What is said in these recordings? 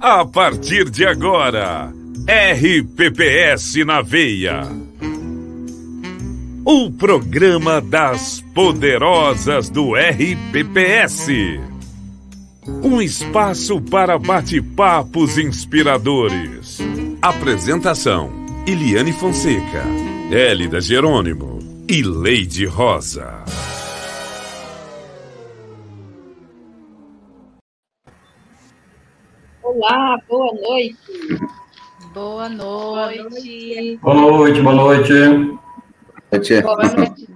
A partir de agora, RPPS na Veia. O programa das poderosas do RPPS. Um espaço para bate-papos inspiradores. Apresentação: Eliane Fonseca, Hélida Jerônimo e Leide Rosa. Olá, boa noite. Boa noite. Boa noite, boa noite. Boa noite.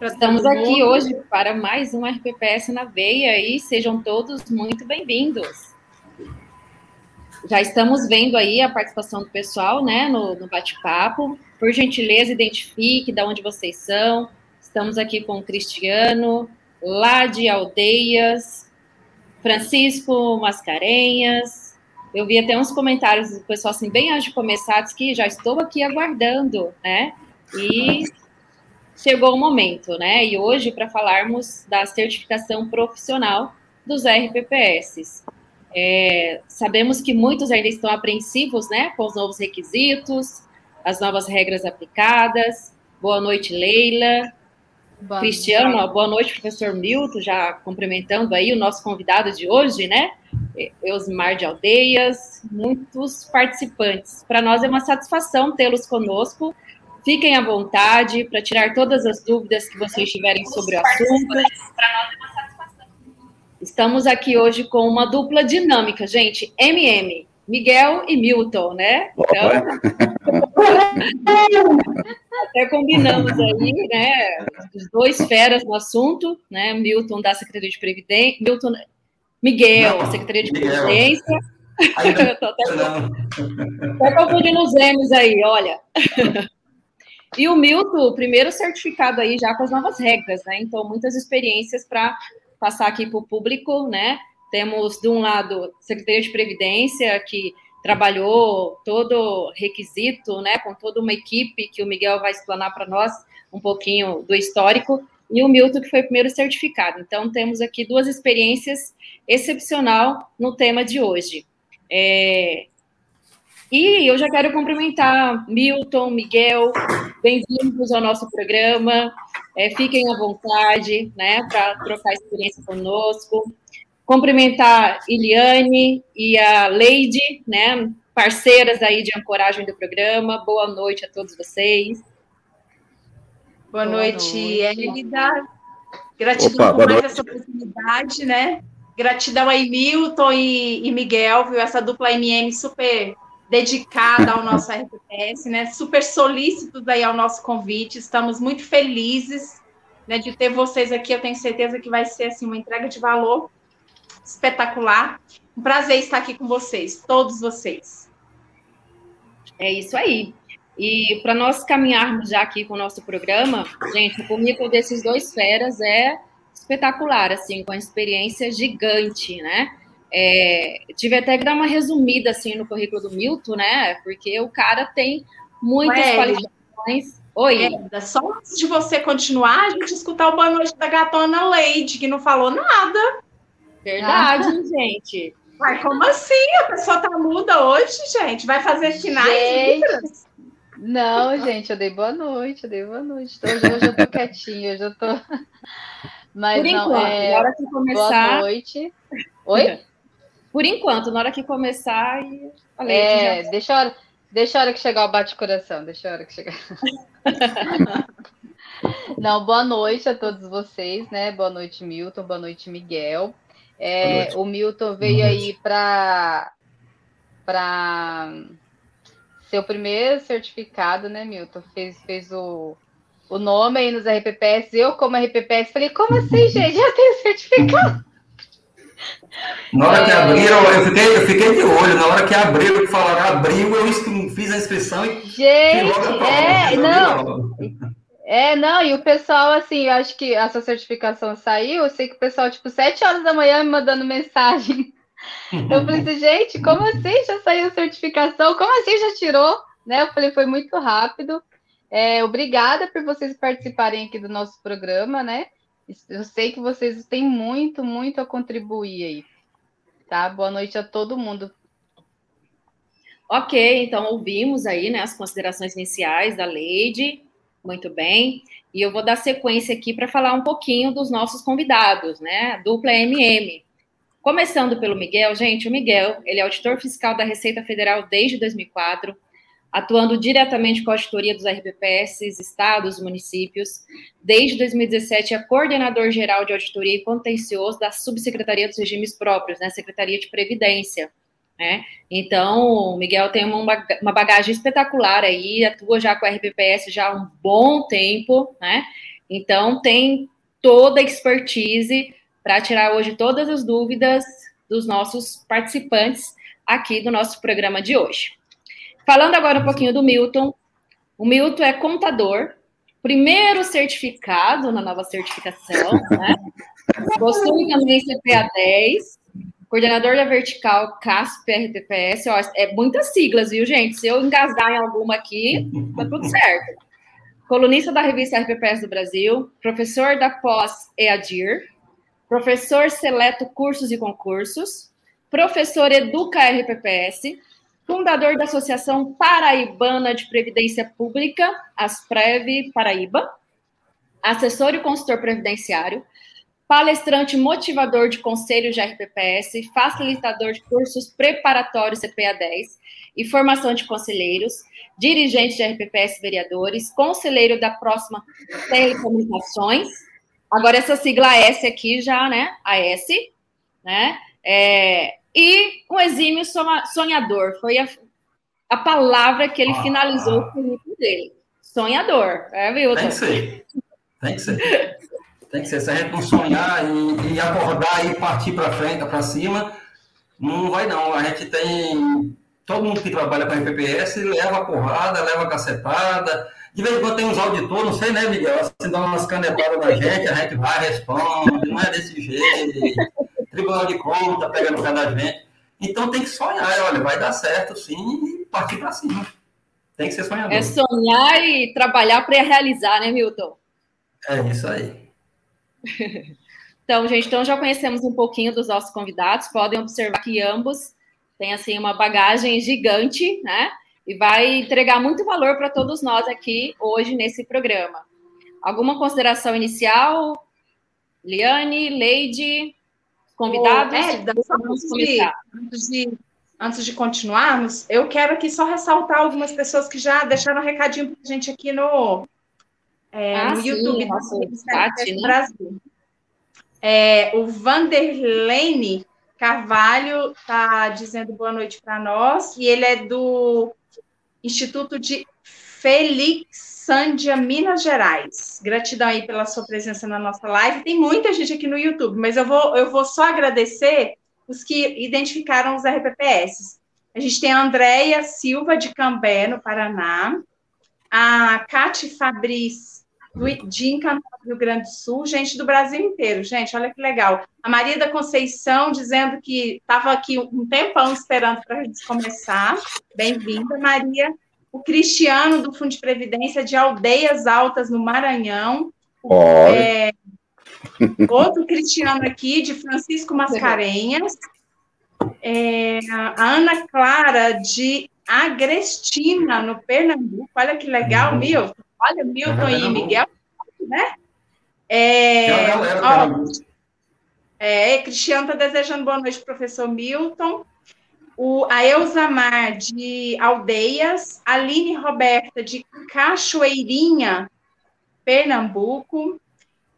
Estamos aqui hoje para mais um RPPS na veia e sejam todos muito bem-vindos. Já estamos vendo aí a participação do pessoal, né, no, no bate-papo. Por gentileza, identifique de onde vocês são. Estamos aqui com o Cristiano, lá de Aldeias, Francisco Mascarenhas. Eu vi até uns comentários do pessoal assim, bem antes de começar, diz que já estou aqui aguardando, né? E chegou o momento, né? E hoje, para falarmos da certificação profissional dos RPPS. É, sabemos que muitos ainda estão apreensivos, né, com os novos requisitos, as novas regras aplicadas. Boa noite, Leila. Boa Cristiano, noite. boa noite, professor Milton, já cumprimentando aí o nosso convidado de hoje, né? Eusmar de Aldeias, muitos participantes. Para nós é uma satisfação tê-los conosco. Fiquem à vontade para tirar todas as dúvidas que vocês tiverem sobre o assunto. Para nós é uma satisfação. Estamos aqui hoje com uma dupla dinâmica, gente. MM, Miguel e Milton, né? Então, até combinamos aí, né? Os dois feras no assunto, né? Milton da Secretaria de Previdência, Milton, Miguel, Secretaria de Previdência. Estou até, até confundindo os M's aí, olha. E o Milton, primeiro certificado aí já com as novas regras, né? Então, muitas experiências para passar aqui para o público, né? Temos, de um lado, Secretaria de Previdência, que trabalhou todo requisito, né, com toda uma equipe que o Miguel vai explanar para nós um pouquinho do histórico, e o Milton, que foi o primeiro certificado. Então, temos aqui duas experiências excepcional no tema de hoje. É... E eu já quero cumprimentar Milton, Miguel, bem-vindos ao nosso programa. É, fiquem à vontade, né, para trocar experiência conosco. Cumprimentar Iliane e a Leide, né, parceiras aí de ancoragem do programa. Boa noite a todos vocês. Boa, boa noite, Elida. Gratidão Opa, por mais noite. essa oportunidade, né? Gratidão aí, Milton e, e Miguel, viu? Essa dupla MM super dedicada ao nosso RPS, né? Super solícitos aí ao nosso convite. Estamos muito felizes né, de ter vocês aqui. Eu tenho certeza que vai ser assim uma entrega de valor espetacular. Um prazer estar aqui com vocês, todos vocês. É isso aí. E para nós caminharmos já aqui com o nosso programa, gente, o currículo desses dois feras é espetacular, assim, com uma experiência gigante, né? É, tive até que dar uma resumida assim no currículo do Milton, né? Porque o cara tem muitas Ué, qualificações. Oi. É, só antes de você continuar, a gente escutar o boa noite da gatona Leide, que não falou nada. Verdade, ah. gente. Mas como assim? A pessoa tá muda hoje, gente? Vai fazer finais Não, gente, eu dei boa noite, eu dei boa noite. Hoje, hoje eu tô quietinha, hoje eu tô. Mas Por não, enquanto, é... na hora que começar. Boa noite. Oi? Por enquanto, na hora que começar. E... É, já... deixa, a hora, deixa a hora que chegar o bate-coração, deixa a hora que chegar. não, boa noite a todos vocês, né? Boa noite, Milton, boa noite, Miguel. É, o Milton veio aí para para ser o primeiro certificado, né, Milton? Fez, fez o, o nome aí nos RPPS. Eu, como RPPS, falei, como assim, gente? Já tenho certificado. Na hora que é. abriram, eu fiquei, eu fiquei de olho. Na hora que abriram, que falaram abriu, eu fiz a inscrição e. Gente, é, não. É, não, e o pessoal, assim, eu acho que a sua certificação saiu, eu sei que o pessoal, tipo, sete horas da manhã me mandando mensagem. Eu falei assim, gente, como assim já saiu a certificação? Como assim já tirou? Né? Eu falei, foi muito rápido. É, obrigada por vocês participarem aqui do nosso programa, né? Eu sei que vocês têm muito, muito a contribuir aí. Tá? Boa noite a todo mundo. Ok, então ouvimos aí né, as considerações iniciais da Leide. Muito bem. E eu vou dar sequência aqui para falar um pouquinho dos nossos convidados, né? Dupla MM. Começando pelo Miguel, gente, o Miguel, ele é auditor fiscal da Receita Federal desde 2004, atuando diretamente com a auditoria dos RPPS, estados, municípios. Desde 2017 é coordenador geral de auditoria e contencioso da Subsecretaria dos Regimes Próprios, né, Secretaria de Previdência. Né? Então, o Miguel tem uma, uma bagagem espetacular aí, atua já com a RPPS já há um bom tempo, né? Então, tem toda a expertise para tirar hoje todas as dúvidas dos nossos participantes aqui do nosso programa de hoje. Falando agora um pouquinho do Milton. O Milton é contador, primeiro certificado na nova certificação, né? Possui também CPA 10, coordenador da vertical CASP RPPS. Ó, é muitas siglas, viu, gente? Se eu engasgar em alguma aqui, tá tudo certo. Colunista da revista RPPS do Brasil, professor da pós EADIR, professor seleto cursos e concursos, professor Educa RPPS, fundador da Associação Paraibana de Previdência Pública, Asprev Paraíba, assessor e consultor previdenciário, palestrante motivador de conselhos de RPPS, facilitador de cursos preparatórios CPA 10 e formação de conselheiros, dirigente de RPPS vereadores, conselheiro da próxima Telecomunicações, Agora, essa sigla S aqui já, né? A S, né? É, e um exímio sonhador. Foi a, a palavra que ele ah, finalizou o currículo dele. Sonhador. É, viu? Tem que ser. Tem que ser. Tem que ser. Se a gente não sonhar e, e acordar e partir para frente, para cima, não vai não. A gente tem. Todo mundo que trabalha com a RPPS leva porrada, leva cacetada de vez em quando tem uns auditores, não sei, né, Miguel? Assim, dá umas canetadas da gente, a gente vai, responde, não é desse jeito. Tribunal de Contas pega no pé da gente. Então tem que sonhar, olha, vai dar certo sim e partir para cima. Tem que ser sonhador. É sonhar e trabalhar para realizar, né, Milton? É isso aí. Então, gente, então já conhecemos um pouquinho dos nossos convidados. Podem observar que ambos têm assim uma bagagem gigante, né? e vai entregar muito valor para todos nós aqui hoje nesse programa. Alguma consideração inicial? Liane, Leide, convidados? Oh, antes de, antes, de, antes de continuarmos, eu quero aqui só ressaltar algumas pessoas que já deixaram um recadinho para a gente aqui no, é, ah, no sim, YouTube nosso chat, né? Brasil. É, o Vanderlene Carvalho está dizendo boa noite para nós, e ele é do Instituto de Felixândia, Minas Gerais. Gratidão aí pela sua presença na nossa live. Tem muita gente aqui no YouTube, mas eu vou, eu vou só agradecer os que identificaram os RPPS. A gente tem a Andréia Silva, de Cambé, no Paraná, a Cate Fabris, de Encantado, Rio Grande do Sul, gente do Brasil inteiro, gente, olha que legal. A Maria da Conceição dizendo que estava aqui um tempão esperando para a gente começar. Bem-vinda, Maria. O Cristiano, do Fundo de Previdência de Aldeias Altas, no Maranhão. É, outro Cristiano aqui, de Francisco Mascarenhas. É, a Ana Clara, de Agrestina, no Pernambuco. Olha que legal, uhum. Milton. Olha, Milton e Miguel, né? É, ó, é, Cristiano está desejando boa noite, professor Milton. O, a Elza Mar, de Aldeias. Aline Roberta, de Cachoeirinha, Pernambuco.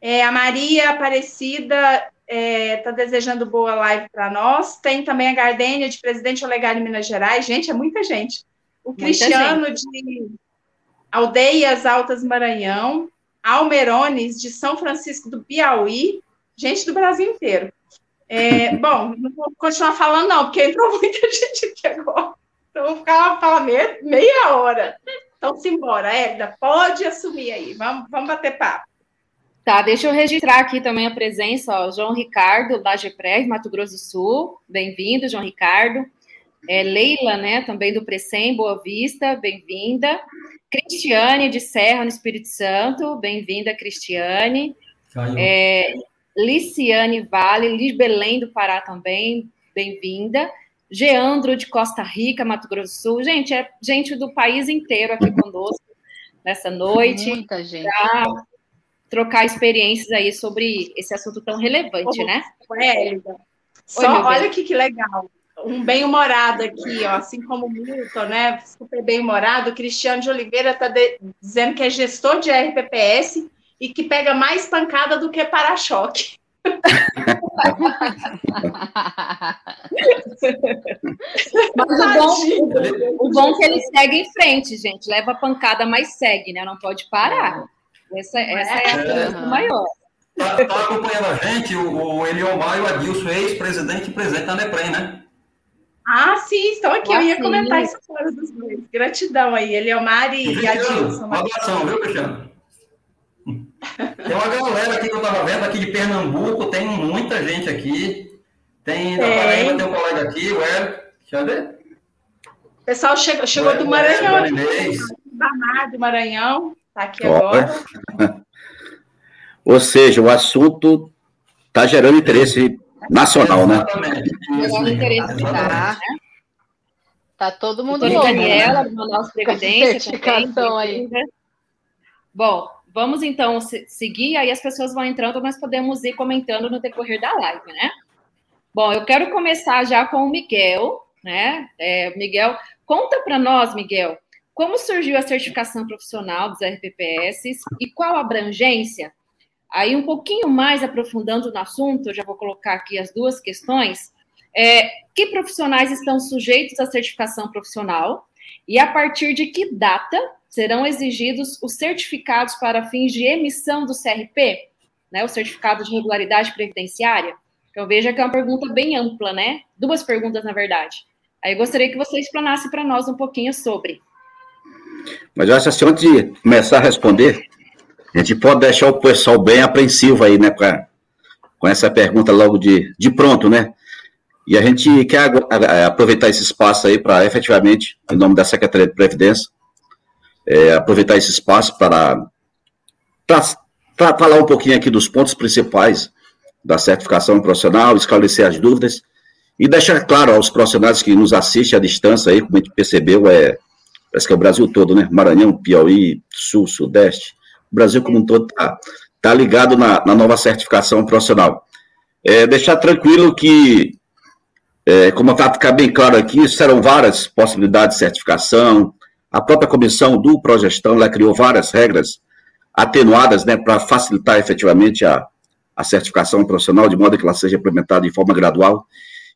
É, a Maria Aparecida está é, tá desejando boa live para nós. Tem também a Gardênia, de Presidente Olegário, Minas Gerais. Gente, é muita gente. O muita Cristiano, gente. de Aldeias Altas Maranhão, Almerones, de São Francisco do Piauí, gente do Brasil inteiro. É, bom, não vou continuar falando, não, porque entrou muita gente aqui agora. Então, vou ficar falando meia, meia hora. Então, simbora, Edna, pode assumir aí, vamos, vamos bater papo. Tá, deixa eu registrar aqui também a presença, ó, João Ricardo, da GPREV, Mato Grosso do Sul. Bem-vindo, João Ricardo. É, Leila, né, também do Precem, Boa Vista, bem-vinda. Cristiane de Serra, no Espírito Santo, bem-vinda, Cristiane. É, Liciane Vale, Liz Belém do Pará também, bem-vinda. Geandro de Costa Rica, Mato Grosso do Sul. Gente, é gente do país inteiro aqui conosco nessa noite. Muita gente. Pra trocar experiências aí sobre esse assunto tão relevante, oh, né? É, Só olha aqui que legal. Um bem-humorado aqui, ó, assim como o Milton, né? Super bem-humorado. O Cristiano de Oliveira está dizendo que é gestor de RPPS e que pega mais pancada do que para-choque. Mas o bom, o bom é que ele segue em frente, gente. Leva pancada, mas segue, né? Não pode parar. Essa, essa é a é, maior. Está tá acompanhando a gente o, o Eliomar e o Adilson, ex-presidente e presidente da NEPREM, né? Ah, sim, estão aqui. Eu ia comentar isso fora dos dois. Gratidão aí, Eliomar e, e Adilson. Um abração, viu, Cristiano? Tem uma galera aqui que eu estava vendo, aqui de Pernambuco, tem muita gente aqui. Tem da Paraíba, tem um colega aqui, o Hélio. Deixa eu ver. O pessoal chegou, chegou do Maranhão. Do Maranhão. Está aqui agora. Ou seja, o assunto está gerando interesse nacional, né? Tá. Tá todo mundo louco. Daniela, do Manaus Previdência. Certificação aí. Bom, vamos então seguir, aí as pessoas vão entrando, nós podemos ir comentando no decorrer da live, né? Bom, eu quero começar já com o Miguel, né? É, Miguel, conta para nós, Miguel, como surgiu a certificação profissional dos RPPS e qual a abrangência? Aí, um pouquinho mais aprofundando no assunto, eu já vou colocar aqui as duas questões. É, que profissionais estão sujeitos à certificação profissional e a partir de que data serão exigidos os certificados para fins de emissão do CRP, né, o certificado de regularidade previdenciária? Então, veja que é uma pergunta bem ampla, né? Duas perguntas, na verdade. Aí gostaria que você explanasse para nós um pouquinho sobre. Mas eu acho assim, antes de começar a responder, a gente pode deixar o pessoal bem apreensivo aí, né, pra, com essa pergunta logo de, de pronto, né? E a gente quer aproveitar esse espaço aí para efetivamente, em nome da Secretaria de Previdência, é, aproveitar esse espaço para, para falar um pouquinho aqui dos pontos principais da certificação profissional, esclarecer as dúvidas e deixar claro aos profissionais que nos assistem à distância aí, como a gente percebeu, é parece que é o Brasil todo, né? Maranhão, Piauí, Sul, Sudeste, o Brasil como um todo está tá ligado na, na, nova certificação profissional. É, deixar tranquilo que, é, como está ficar bem claro aqui, serão várias possibilidades de certificação, a própria comissão do Progestão, ela criou várias regras atenuadas, né, para facilitar efetivamente a, a certificação profissional, de modo que ela seja implementada de forma gradual.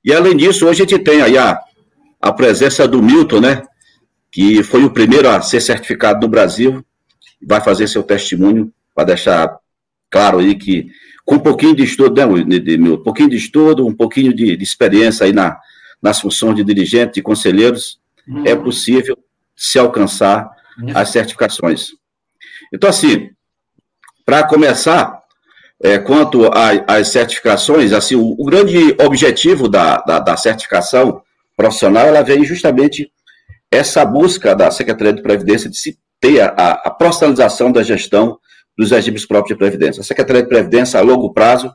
E, além disso, hoje a gente tem aí a, a presença do Milton, né, que foi o primeiro a ser certificado no Brasil, vai fazer seu testemunho para deixar claro aí que com um pouquinho de estudo, né, um pouquinho de estudo, um pouquinho de, de experiência aí na, nas funções de dirigente, de conselheiros, uhum. é possível se alcançar uhum. as certificações. Então, assim, para começar, é, quanto às certificações, assim, o, o grande objetivo da, da, da, certificação profissional, ela vem justamente essa busca da Secretaria de Previdência de se ter a, a profissionalização da gestão dos regimes próprios de previdência. A Secretaria de Previdência, a longo prazo,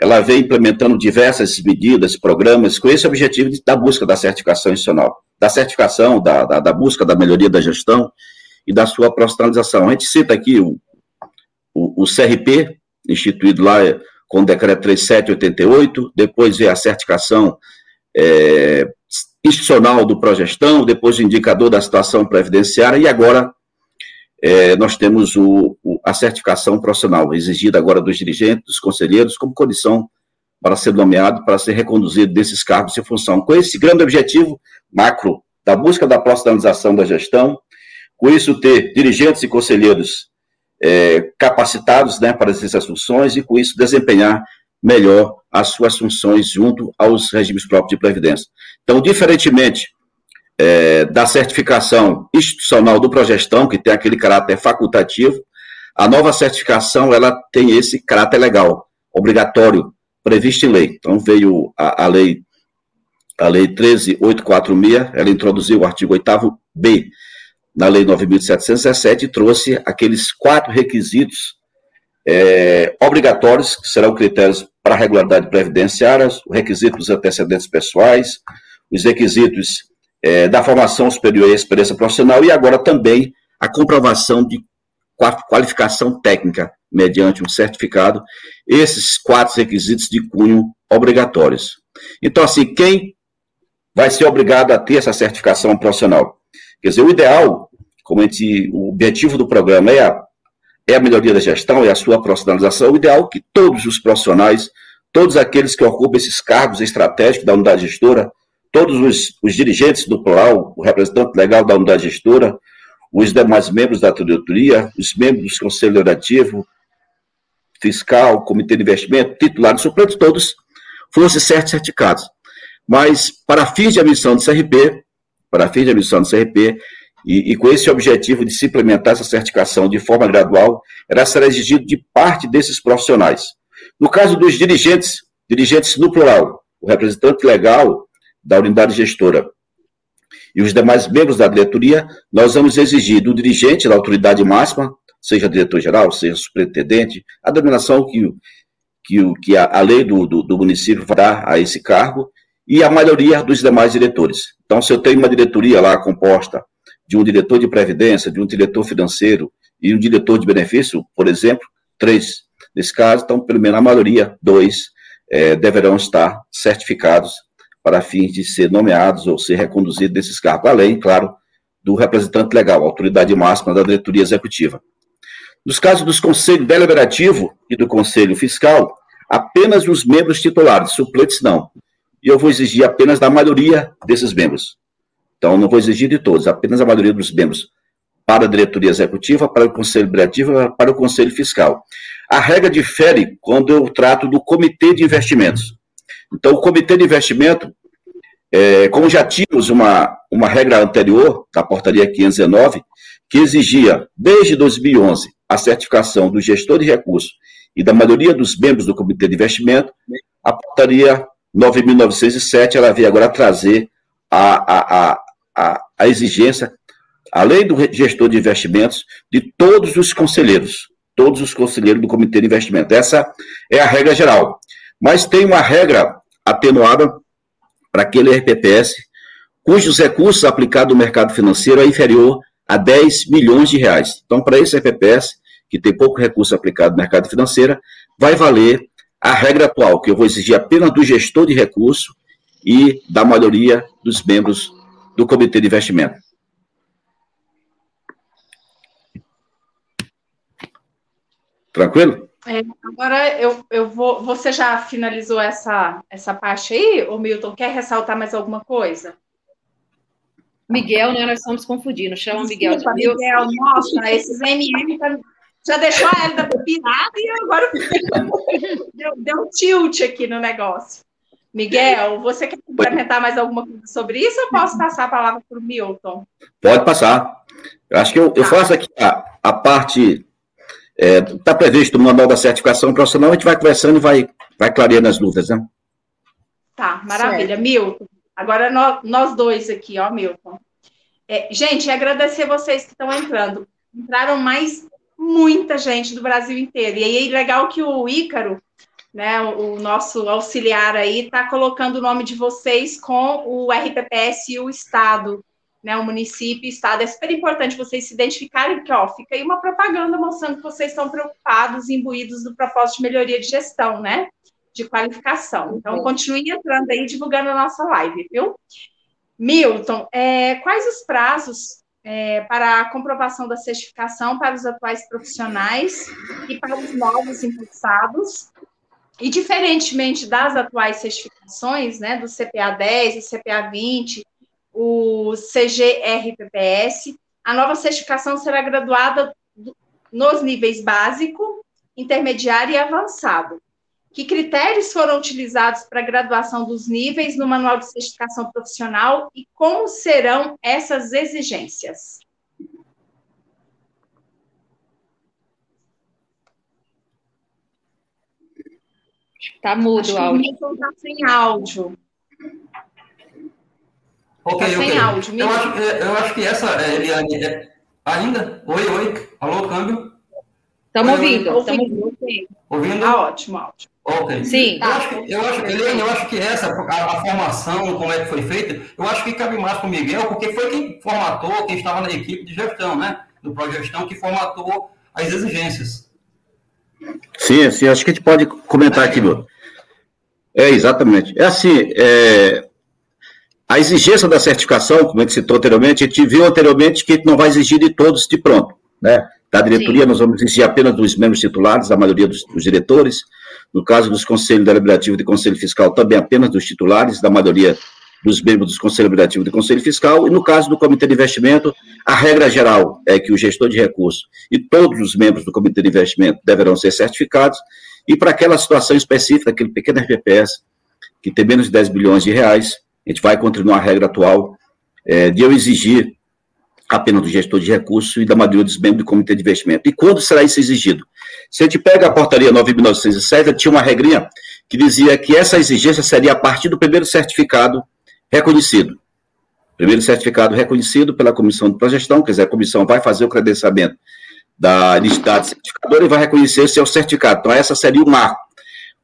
ela vem implementando diversas medidas, programas, com esse objetivo de, da busca da certificação institucional, da certificação, da, da, da, busca da melhoria da gestão e da sua profissionalização. A gente cita aqui o, o, o CRP, instituído lá com o decreto 3788, depois vem a certificação é, institucional do Progestão, depois o indicador da situação previdenciária, e agora é, nós temos o, o, a certificação profissional, exigida agora dos dirigentes, dos conselheiros, como condição para ser nomeado, para ser reconduzido desses cargos em função. Com esse grande objetivo macro da busca da profissionalização da gestão, com isso ter dirigentes e conselheiros é, capacitados né, para essas funções e com isso desempenhar melhor as suas funções junto aos regimes próprios de previdência. Então, diferentemente é, da certificação institucional do Progestão, que tem aquele caráter facultativo, a nova certificação ela tem esse caráter legal, obrigatório, previsto em lei. Então, veio a, a lei a lei 13846, ela introduziu o artigo 8b na lei 9.717 e trouxe aqueles quatro requisitos é, obrigatórios, que serão critérios para regularidade previdenciária, os requisitos dos antecedentes pessoais, os requisitos é, da formação superior e experiência profissional, e agora também a comprovação de qualificação técnica mediante um certificado, esses quatro requisitos de cunho obrigatórios. Então, assim, quem vai ser obrigado a ter essa certificação profissional? Quer dizer, o ideal, como a gente, o objetivo do programa é a, é a melhoria da gestão, é a sua profissionalização, o ideal é que todos os profissionais, todos aqueles que ocupam esses cargos estratégicos da unidade gestora, todos os, os dirigentes do plural, o representante legal da unidade gestora, os demais membros da diretoria, os membros do conselho legislativo, fiscal, comitê de investimento, titulares, suplentes, todos fossem certificados. Mas, para fins de admissão do CRP, para fins de admissão do CRP, e, e, com esse objetivo de se implementar essa certificação de forma gradual, era ser exigido de parte desses profissionais. No caso dos dirigentes, dirigentes no plural, o representante legal da unidade gestora e os demais membros da diretoria, nós vamos exigir do dirigente da autoridade máxima, seja diretor-geral, seja superintendente, a denominação que, que, que a, a lei do, do, do, município vai dar a esse cargo, e a maioria dos demais diretores. Então, se eu tenho uma diretoria lá composta de um diretor de previdência, de um diretor financeiro e um diretor de benefício, por exemplo, três nesse caso, então, pelo menos a maioria, dois, é, deverão estar certificados para fins de ser nomeados ou ser reconduzidos desses cargos, além, claro, do representante legal, autoridade máxima da diretoria executiva. Nos casos dos conselhos deliberativo e do conselho fiscal, apenas os membros titulares, suplentes não. E eu vou exigir apenas da maioria desses membros. Então, não vou exigir de todos, apenas a maioria dos membros para a diretoria executiva, para o conselho deliberativo, para o conselho fiscal. A regra difere quando eu trato do comitê de investimentos. Então, o comitê de investimento, é, como já tínhamos uma, uma regra anterior, da portaria 519, que exigia, desde 2011, a certificação do gestor de recursos e da maioria dos membros do comitê de investimento, a portaria 9.907, ela veio agora trazer a, a, a, a exigência, além do gestor de investimentos, de todos os conselheiros, todos os conselheiros do comitê de investimento. Essa é a regra geral. Mas tem uma regra atenuada para aquele RPPS cujos recursos aplicados no mercado financeiro é inferior a 10 milhões de reais. Então, para esse RPPS, que tem pouco recurso aplicado no mercado financeiro, vai valer a regra atual, que eu vou exigir apenas do gestor de recurso e da maioria dos membros do comitê de investimento. Tranquilo? É, agora eu, eu vou. Você já finalizou essa, essa parte aí, o Milton? Quer ressaltar mais alguma coisa? Miguel, né? Nós estamos confundindo. Chama Miguel de Miguel, nossa, esses MM tá, já deixou a Elida pirada e agora deu, deu um tilt aqui no negócio. Miguel, você quer complementar mais alguma coisa sobre isso ou posso passar a palavra para o Milton? Pode passar. Eu acho que eu, eu tá. faço aqui a, a parte Está é, previsto no manual da certificação profissional, a gente vai conversando e vai, vai clareando as dúvidas, né? Tá, maravilha. Certo. Milton, agora nós, nós dois aqui, ó, Milton. É, gente, agradecer vocês que estão entrando. Entraram mais muita gente do Brasil inteiro. E aí é legal que o Ícaro, né, o, o nosso auxiliar aí, está colocando o nome de vocês com o RPPS e o Estado né, o município, o estado. É super importante vocês se identificarem, porque ó, fica aí uma propaganda mostrando que vocês estão preocupados, imbuídos do propósito de melhoria de gestão, né? De qualificação. Então, continue entrando aí, divulgando a nossa live, viu? Milton, é, quais os prazos é, para a comprovação da certificação para os atuais profissionais e para os novos impulsados? E, diferentemente das atuais certificações, né, do CPA 10 e CPA 20, o CGRPPS. A nova certificação será graduada nos níveis básico, intermediário e avançado. Que critérios foram utilizados para a graduação dos níveis no Manual de Certificação Profissional e como serão essas exigências? Está mudo o áudio. Está sem áudio. Ok, tá ok. Áudio, eu, acho, é, eu acho que essa, é, Eliane, é, ainda? Oi, oi. Alô, câmbio? Estamos ouvindo. Ouvindo. ouvindo. ouvindo? Ah, ótimo, ótimo. Ok. Sim. Eu acho, que, eu acho, Helene, eu acho que essa, a, a, formação, como é que foi feita, eu acho que cabe mais para o Miguel, porque foi quem formatou, quem estava na equipe de gestão, né? Do Progestão, que formatou as exigências. Sim, sim, acho que a gente pode comentar aqui, meu. É, exatamente. É assim, é, a exigência da certificação, como a gente citou anteriormente, a gente viu anteriormente que a gente não vai exigir de todos de pronto, né? Da diretoria, Sim. nós vamos exigir apenas dos membros titulares, da maioria dos, dos diretores, no caso dos conselhos deliberativo e do conselho fiscal, também apenas dos titulares, da maioria dos membros dos conselhos deliberativo e do conselho fiscal, e no caso do comitê de investimento, a regra geral é que o gestor de recursos e todos os membros do comitê de investimento deverão ser certificados, e para aquela situação específica, aquele pequeno RPPS, que tem menos de 10 bilhões de reais, a gente vai continuar a regra atual é, de eu exigir apenas do gestor de recursos e da maioria dos membros do comitê de investimento. E quando será isso exigido? Se a gente pega a portaria 9.907, tinha uma regrinha que dizia que essa exigência seria a partir do primeiro certificado reconhecido. Primeiro certificado reconhecido pela comissão de progestão, quer dizer, a comissão vai fazer o credenciamento da entidade certificadora e vai reconhecer seu certificado. Então, essa seria o marco.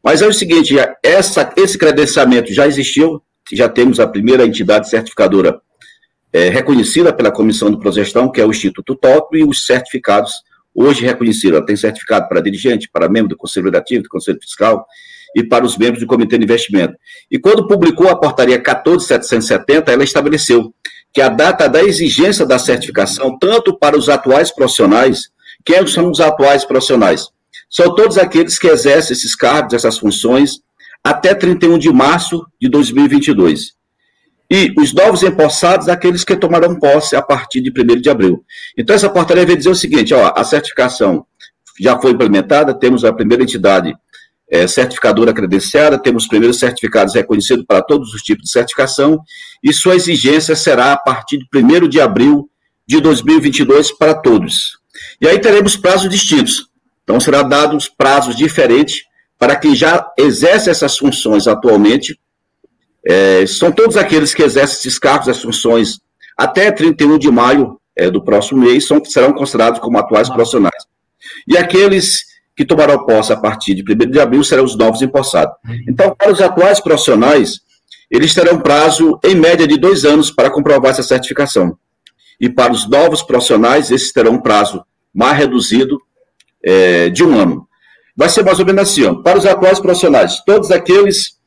Mas é o seguinte, essa, esse credenciamento já existiu, já temos a primeira entidade certificadora é, reconhecida pela Comissão de Progestão, que é o Instituto Top, e os certificados hoje reconhecidos. tem certificado para dirigente, para membro do Conselho Legislativo, do Conselho Fiscal e para os membros do Comitê de Investimento. E quando publicou a portaria 14770, ela estabeleceu que a data da exigência da certificação, tanto para os atuais profissionais, quem são os atuais profissionais? São todos aqueles que exercem esses cargos, essas funções, até 31 de março de 2022. E os novos empossados, aqueles que tomarão posse a partir de 1 de abril. Então, essa portaria vai dizer o seguinte: ó, a certificação já foi implementada, temos a primeira entidade é, certificadora credenciada, temos os primeiros certificados reconhecidos para todos os tipos de certificação, e sua exigência será a partir de 1 de abril de 2022 para todos. E aí teremos prazos distintos. Então, será dados prazos diferentes para quem já exerce essas funções atualmente, é, são todos aqueles que exercem esses cargos, as funções, até 31 de maio é, do próximo mês, são, serão considerados como atuais profissionais. E aqueles que tomarão posse a partir de 1 de abril serão os novos empossados. Então, para os atuais profissionais, eles terão prazo, em média, de dois anos para comprovar essa certificação. E para os novos profissionais, esses terão um prazo mais reduzido é, de um ano. Vai ser mais ou menos assim, ó, para os atuais profissionais, todos aqueles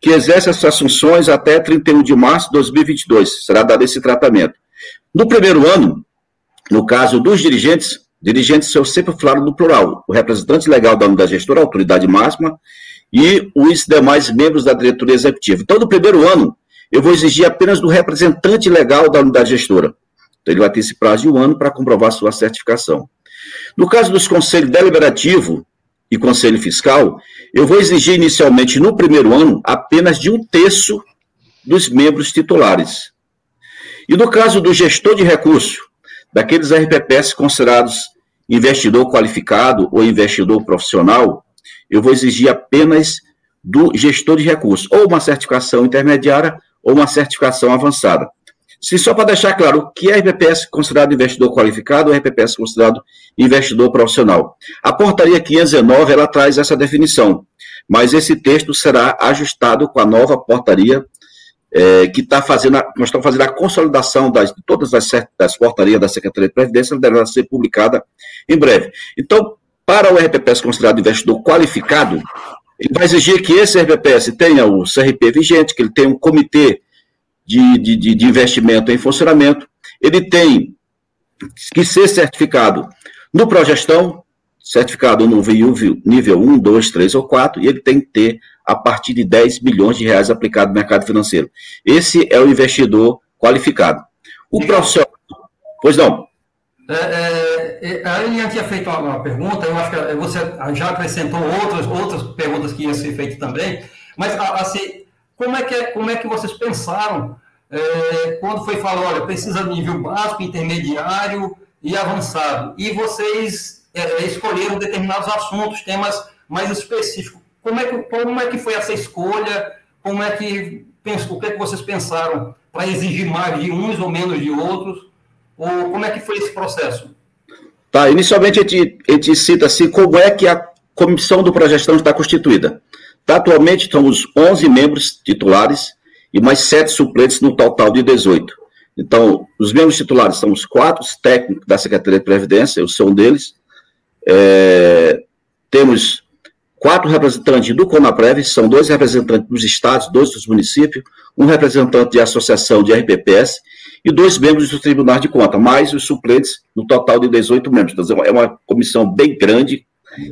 que exerce as suas funções até 31 de março de 2022. Será dado esse tratamento. No primeiro ano, no caso dos dirigentes, dirigentes eu sempre falo no plural, o representante legal da unidade gestora, autoridade máxima, e os demais membros da diretoria executiva. Então, no primeiro ano, eu vou exigir apenas do representante legal da unidade gestora. Então, ele vai ter esse prazo de um ano para comprovar sua certificação. No caso dos conselhos deliberativo, e Conselho Fiscal, eu vou exigir inicialmente no primeiro ano apenas de um terço dos membros titulares. E no caso do gestor de recurso, daqueles RPPS considerados investidor qualificado ou investidor profissional, eu vou exigir apenas do gestor de recursos, ou uma certificação intermediária ou uma certificação avançada. Se só para deixar claro, o que é RPPS considerado investidor qualificado ou RPPS considerado investidor profissional? A portaria 519, ela traz essa definição, mas esse texto será ajustado com a nova portaria é, que está fazendo, nós estamos fazendo a consolidação das, de todas as, portarias da Secretaria de Previdência, ela deverá ser publicada em breve. Então, para o RPPS considerado investidor qualificado, ele vai exigir que esse RPPS tenha o CRP vigente, que ele tenha um comitê de, de, de investimento em funcionamento, ele tem que ser certificado no Progestão, certificado no nível 1, 2, 3 ou 4, e ele tem que ter a partir de 10 milhões de reais aplicado no mercado financeiro. Esse é o investidor qualificado. O profissional. Pois não. É, é, é a Eliane tinha feito uma, uma, pergunta, eu acho que você já acrescentou outras, outras perguntas que iam ser feitas também, mas assim, como é que, é, como é que vocês pensaram é, quando foi falar, olha, precisa de nível básico, intermediário e avançado? E vocês é, é, escolheram determinados assuntos, temas mais específicos. Como é que, como é que foi essa escolha? Como é que, o que, é que vocês pensaram para exigir mais de uns ou menos de outros? Ou como é que foi esse processo? Tá inicialmente a gente, a gente cita assim como é que a comissão do Progestão está constituída. Atualmente somos 11 membros titulares e mais 7 suplentes no total de 18. Então, os membros titulares são os quatro técnicos da Secretaria de Previdência, eu sou um deles. É, temos quatro representantes do Conaprev, são dois representantes dos estados, dois dos municípios, um representante de associação de RPPS e dois membros do Tribunal de Contas, mais os suplentes, no total de 18 membros. Então, é uma comissão bem grande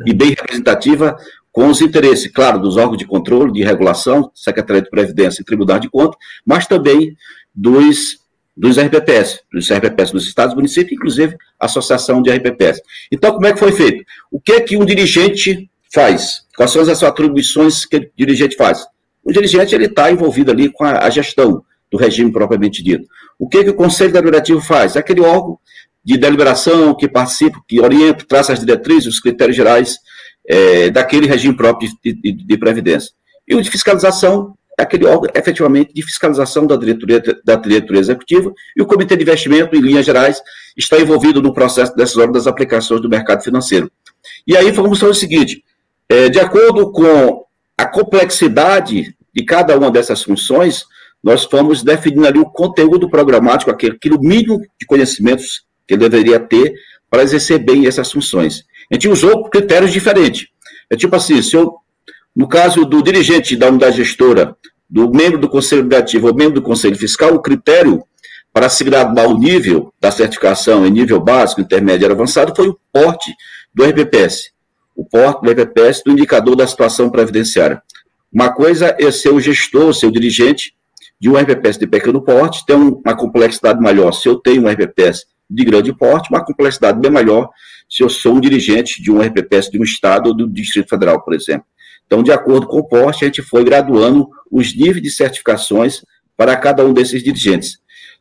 e bem representativa, com os interesses, claro, dos órgãos de controle, de regulação, Secretaria de Previdência e Tribunal de Contas, mas também dos, dos RPPS, dos RPPS dos estados e municípios, inclusive Associação de RPPS. Então, como é que foi feito? O que é que um dirigente faz? Quais são as atribuições que o dirigente faz? O dirigente ele está envolvido ali com a, a, gestão do regime propriamente dito. O que, que o Conselho Deliberativo faz? É aquele órgão de deliberação que participa, que orienta, traça as diretrizes, os critérios gerais é, daquele regime próprio de, de, de, previdência. E o de fiscalização aquele órgão, efetivamente, de fiscalização da diretoria, da diretoria executiva, e o Comitê de Investimento, em linhas gerais, está envolvido no processo decisório das aplicações do mercado financeiro. E aí vamos fazer o seguinte, é, de acordo com a complexidade de cada uma dessas funções, nós fomos definindo ali o conteúdo programático, aquele, aquele mínimo de conhecimentos que ele deveria ter para exercer bem essas funções. A gente usou critérios diferentes. É tipo assim, se eu, no caso do dirigente da unidade gestora, do membro do Conselho Legislativo ou membro do Conselho Fiscal, o critério para se graduar o nível da certificação em nível básico, intermédio e avançado foi o porte do RPPS. O porte do RPPS do indicador da situação previdenciária. Uma coisa é ser o gestor, ser o dirigente de um RPPS de pequeno porte, tem uma complexidade maior. Se eu tenho um RPPS de grande porte, uma complexidade bem maior se eu sou um dirigente de um RPPS de um estado ou do Distrito Federal, por exemplo. Então, de acordo com o porte, a gente foi graduando os níveis de certificações para cada um desses dirigentes.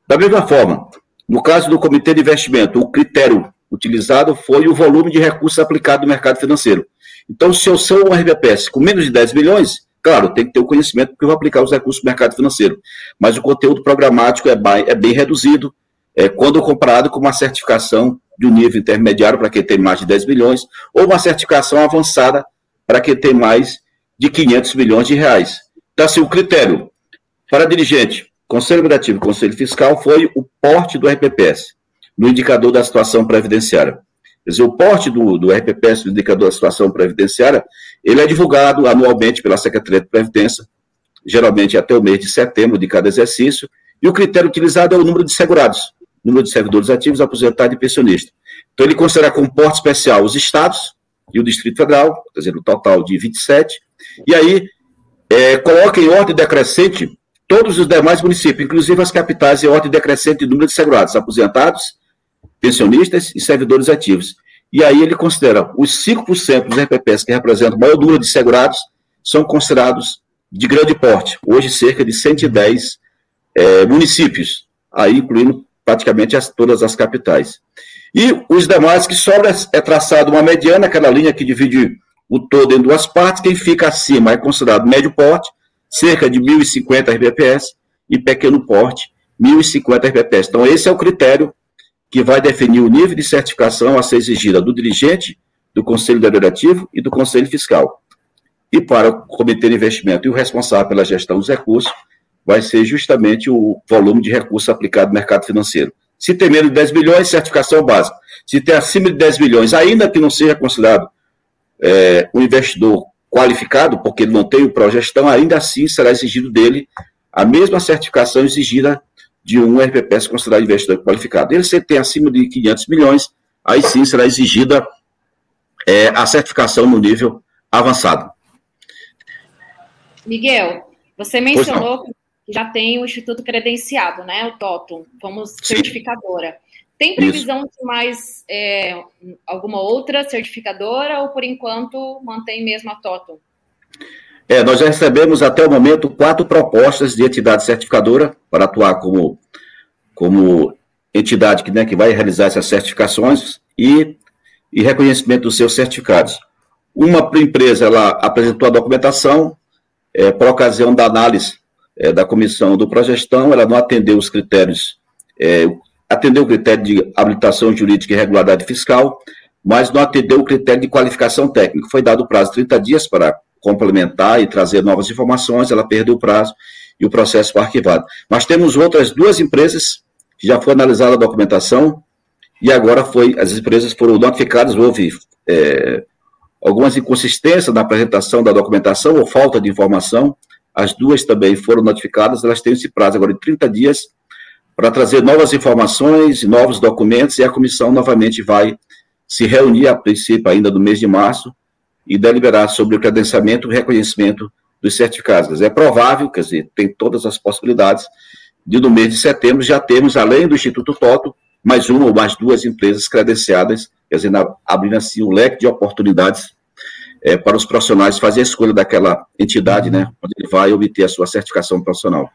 Da mesma forma, no caso do Comitê de Investimento, o critério utilizado foi o volume de recursos aplicado no mercado financeiro. Então, se eu sou um RPPS com menos de 10 milhões, claro, tem que ter o conhecimento porque eu vou aplicar os recursos do mercado financeiro. Mas o conteúdo programático é bem, é bem reduzido é, quando comparado com uma certificação de um nível intermediário para quem tem mais de 10 milhões, ou uma certificação avançada para quem tem mais de 500 milhões de reais. Então, assim, o critério para dirigente, Conselho Administrativo e Conselho Fiscal foi o porte do RPPS, no indicador da situação previdenciária. Quer dizer, o porte do, do RPPS, no indicador da situação previdenciária, ele é divulgado anualmente pela Secretaria de Previdência, geralmente até o mês de setembro de cada exercício, e o critério utilizado é o número de segurados, número de servidores ativos, aposentados e pensionistas. Então, ele considera como porte especial os estados e o Distrito Federal, dizer, no total de 27, e aí é, coloca em ordem decrescente todos os demais municípios, inclusive as capitais, em ordem decrescente de número de segurados, aposentados, pensionistas e servidores ativos. E aí ele considera os 5% dos RPPs que representam maior número de segurados são considerados de grande porte, hoje cerca de 110 é, municípios, aí incluindo praticamente as, todas as capitais. E os demais que sobra é traçado uma mediana, aquela linha que divide o todo em duas partes, quem fica acima é considerado médio porte, cerca de 1.050 RBPS, e pequeno porte, 1.050 RBPS. Então, esse é o critério que vai definir o nível de certificação a ser exigida do dirigente, do Conselho Deliberativo e do Conselho Fiscal. E para o Comitê de Investimento e o responsável pela gestão dos recursos, vai ser justamente o volume de recursos aplicado no mercado financeiro. Se tem menos de 10 bilhões, certificação básica. Se tem acima de 10 bilhões, ainda que não seja considerado é, um investidor qualificado, porque ele não tem o progestão, ainda assim será exigido dele a mesma certificação exigida de um RPPS considerado investidor qualificado. Ele, se tem acima de 500 milhões, aí sim será exigida é, a certificação no nível avançado. Miguel, você mencionou que já tem o Instituto credenciado, né? O TOTUM, como certificadora. Tem previsão Isso. de mais é, alguma outra certificadora ou por enquanto mantém mesmo a TOTUM? É, nós já recebemos até o momento quatro propostas de entidade certificadora para atuar como, como entidade que, né, que vai realizar essas certificações e, e reconhecimento dos seus certificados. Uma empresa ela apresentou a documentação é, por ocasião da análise é, da comissão do Progestão, ela não atendeu os critérios, é, atendeu o critério de habilitação jurídica e regularidade fiscal, mas não atendeu o critério de qualificação técnica. Foi dado o prazo de 30 dias para complementar e trazer novas informações, ela perdeu o prazo e o processo foi arquivado. Mas temos outras duas empresas que já foi analisada a documentação e agora foi, as empresas foram notificadas, houve é, algumas inconsistências na apresentação da documentação ou falta de informação, as duas também foram notificadas, elas têm esse prazo agora de 30 dias para trazer novas informações, novos documentos, e a comissão novamente vai se reunir, a princípio, ainda no mês de março, e deliberar sobre o credenciamento e reconhecimento dos certificados. É provável, quer dizer, tem todas as possibilidades de no mês de setembro já termos, além do Instituto Toto, mais uma ou mais duas empresas credenciadas, quer dizer, abrindo assim um leque de oportunidades é, para os profissionais fazer a escolha daquela entidade, né, onde ele vai obter a sua certificação profissional.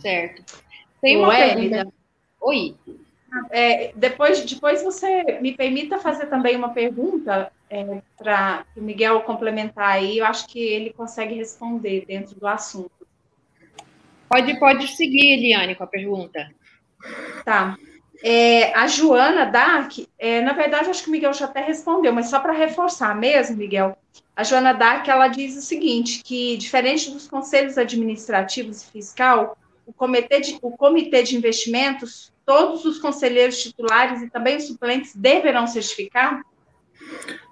Certo. Tem uma Ué, pergunta. Oi. É, depois, depois você me permita fazer também uma pergunta é, para o Miguel complementar aí. Eu acho que ele consegue responder dentro do assunto. Pode, pode seguir, Eliane, com a pergunta. Tá. É, a Joana Dark, é, na verdade, acho que o Miguel já até respondeu, mas só para reforçar mesmo, Miguel, a Joana Dark, ela diz o seguinte, que diferente dos conselhos administrativos e fiscal, o comitê de, o comitê de investimentos, todos os conselheiros titulares e também os suplentes deverão certificar?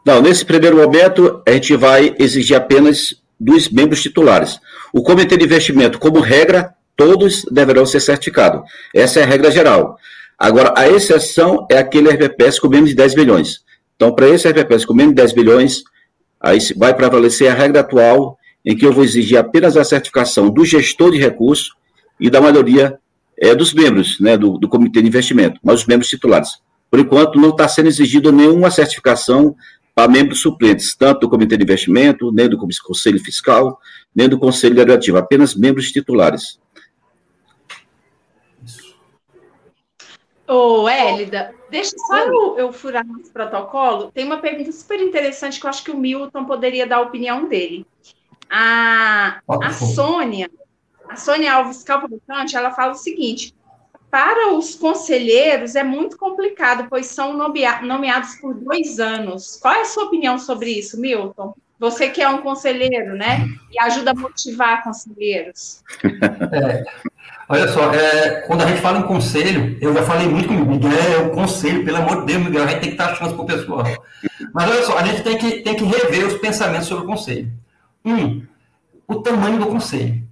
Não, nesse primeiro momento, a gente vai exigir apenas dos membros titulares. O comitê de investimento, como regra, todos deverão ser certificados. Essa é a regra geral. Agora, a exceção é aquele RPPS com menos de 10 bilhões. Então, para esse RPPS com menos de 10 bilhões, aí vai prevalecer a regra atual, em que eu vou exigir apenas a certificação do gestor de recursos e da maioria é, dos membros né, do, do comitê de investimento, mas os membros titulares. Por enquanto, não está sendo exigida nenhuma certificação para membros suplentes, tanto do comitê de investimento, nem do conselho fiscal, nem do conselho deliberativo, apenas membros titulares. Ô, Hélida, deixa só eu, eu furar nosso protocolo. Tem uma pergunta super interessante que eu acho que o Milton poderia dar a opinião dele. A, a Sônia, a Sônia Alves Cavalcante, ela fala o seguinte: para os conselheiros é muito complicado, pois são nomeados por dois anos. Qual é a sua opinião sobre isso, Milton? Você que é um conselheiro, né? E ajuda a motivar conselheiros. É, Olha só, é, quando a gente fala em conselho, eu já falei muito comigo, Miguel, é o conselho, pelo amor de Deus, Miguel, a gente tem que dar chance para o pessoal. Mas olha só, a gente tem que, tem que rever os pensamentos sobre o conselho. Um, o tamanho do conselho.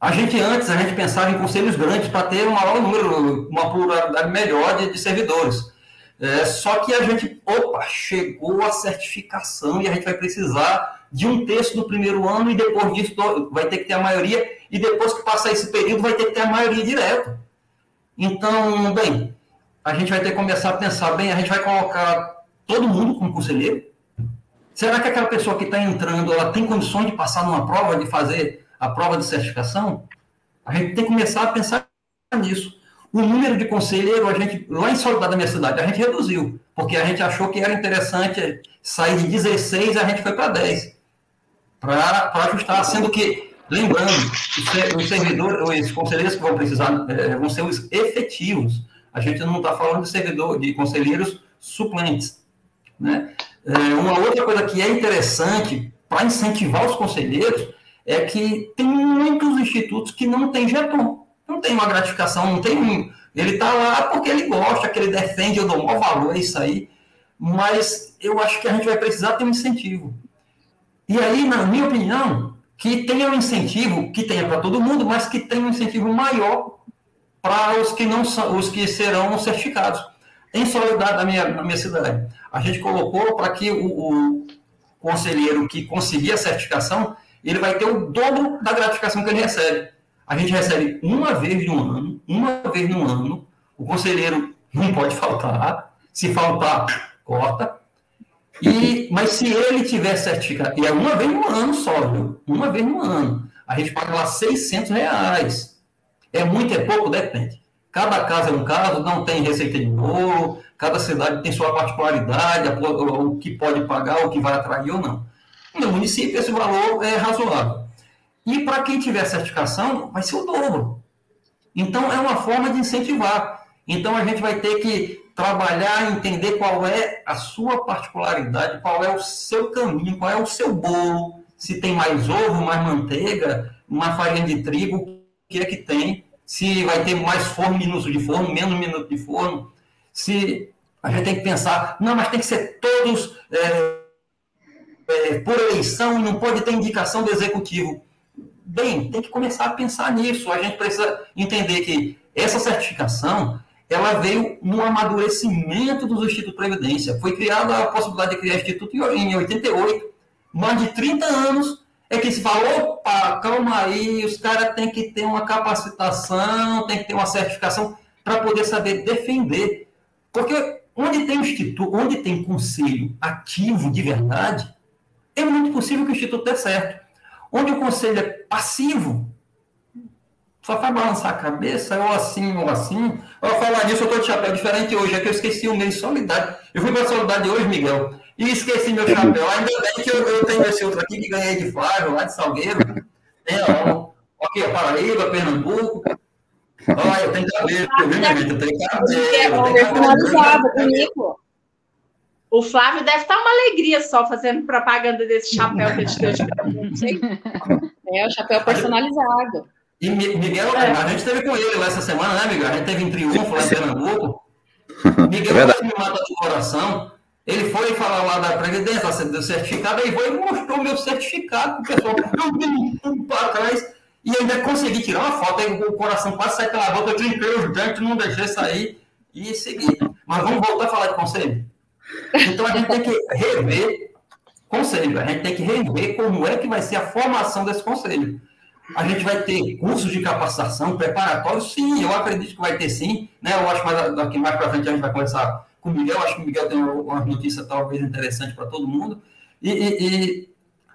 A gente antes, a gente pensava em conselhos grandes para ter um maior número, uma pluralidade melhor de, de servidores. É, só que a gente, opa, chegou a certificação e a gente vai precisar de um terço do primeiro ano e depois disso vai ter que ter a maioria e depois que passar esse período vai ter que ter a maioria direto. Então, bem, a gente vai ter que começar a pensar, bem, a gente vai colocar todo mundo como conselheiro? Será que aquela pessoa que está entrando, ela tem condições de passar numa prova, de fazer a prova de certificação? A gente tem que começar a pensar nisso. O número de conselheiro, a gente, lá em Soledade da minha cidade, a gente reduziu, porque a gente achou que era interessante sair de 16 a gente foi para 10, para ajustar, sendo que Lembrando, os servidores, os conselheiros que vão precisar é, vão ser os efetivos. A gente não está falando de servidor, de conselheiros suplentes. Né? É, uma outra coisa que é interessante para incentivar os conselheiros é que tem muitos institutos que não tem jeton, não tem uma gratificação, não tem um. Ele está lá porque ele gosta, que ele defende, eu dou maior valor a isso aí. Mas eu acho que a gente vai precisar ter um incentivo. E aí, na minha opinião, que tenha um incentivo, que tenha para todo mundo, mas que tenha um incentivo maior para os que não são, os que serão certificados. Em solidariedade na minha, na minha cidade, a gente colocou para que o, o, conselheiro que conseguir a certificação, ele vai ter o dobro da gratificação que ele recebe. A gente recebe uma vez no ano, uma vez no ano, o conselheiro não pode faltar, se faltar, corta, e, mas se ele tiver certificado, e é uma vez no ano só, viu? Uma vez no ano. A gente paga lá 600 reais. É muito, é pouco? Depende. Cada caso é um caso, não tem receita de bolo, cada cidade tem sua particularidade, o que pode pagar, o que vai atrair ou não. No município, esse valor é razoável. E para quem tiver certificação, vai ser o dobro. Então, é uma forma de incentivar. Então a gente vai ter que trabalhar, entender qual é a sua particularidade, qual é o seu caminho, qual é o seu bolo, se tem mais ovo, mais manteiga, uma farinha de trigo, o que é que tem, se vai ter mais forno, minuto de forno, menos minuto de forno, se a gente tem que pensar, não, mas tem que ser todos é, é, por eleição e não pode ter indicação do executivo. Bem, tem que começar a pensar nisso. A gente precisa entender que essa certificação ela veio no amadurecimento do Instituto de Previdência. Foi criada a possibilidade de criar instituto em 88. Mais de 30 anos é que se falou, opa, calma aí, os caras têm que ter uma capacitação, tem que ter uma certificação para poder saber defender. Porque onde tem instituto, onde tem conselho ativo de verdade, é muito possível que o instituto dê certo. Onde o conselho é passivo, só faz balançar a cabeça, ou assim, ou assim. Ao falar nisso, eu estou de chapéu diferente hoje, é que eu esqueci o mês de solidariedade. Eu fui para a solidariedade hoje, Miguel, e esqueci meu chapéu. Ainda bem que eu, eu, tenho esse outro aqui que ganhei de Flávio, lá de Salgueiro. Tem, ó, aqui, a Paraíba, Pernambuco. Olha, eu tenho cabelo, viu, minha gente? Eu tenho cabelo. O Flávio deve estar uma alegria só fazendo propaganda desse chapéu que a gente deu de É, o chapéu personalizado. E Miguel, é. a gente teve com ele lá essa semana, né, Miguel? A gente teve em Triunfo, lá em Pernambuco. Miguel é me mata do coração. Ele foi falar lá da Previdência, do certificado, aí foi e mostrou meu certificado pro pessoal. Eu vi um para trás e ainda consegui tirar uma foto, aí o coração quase saiu pela boca, eu trinquei os dentes, não deixei sair e segui. Mas vamos voltar a falar de conselho? Então a gente tem que rever conselho, a gente tem que rever como é que vai ser a formação desse conselho. A gente vai ter cursos de capacitação preparatórios? Sim, eu acredito que vai ter sim. Né? Eu acho que daqui mais para frente a gente vai conversar com o Miguel. Acho que o Miguel tem uma notícia talvez interessante para todo mundo. E, e, e,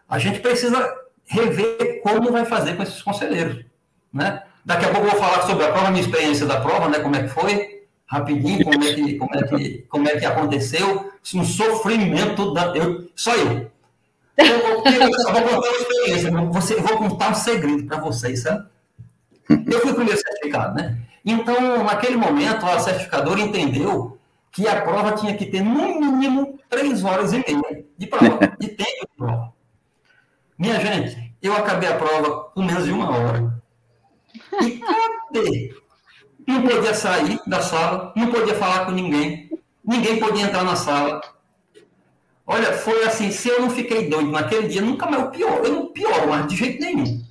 a gente precisa rever como vai fazer com esses conselheiros. Né? Daqui a pouco eu vou falar sobre a prova, minha experiência da prova, né? como é que foi, rapidinho, como é que, como é que, como é que aconteceu. Um sofrimento, da, eu, só eu. Eu, vou contar uma experiência, você, vou contar um segredo para vocês, sabe? Eu fui o primeiro certificado, né? Então, naquele momento, a certificadora entendeu que a prova tinha que ter, no mínimo, três horas e meia de prova, de tempo de prova. Minha gente, eu acabei a prova com menos de uma hora. E cadê? Não podia sair da sala, não podia falar com ninguém, ninguém podia entrar na sala. Olha, foi assim, se eu não fiquei doido naquele dia, nunca mais eu pior, eu não pioro mais de jeito nenhum.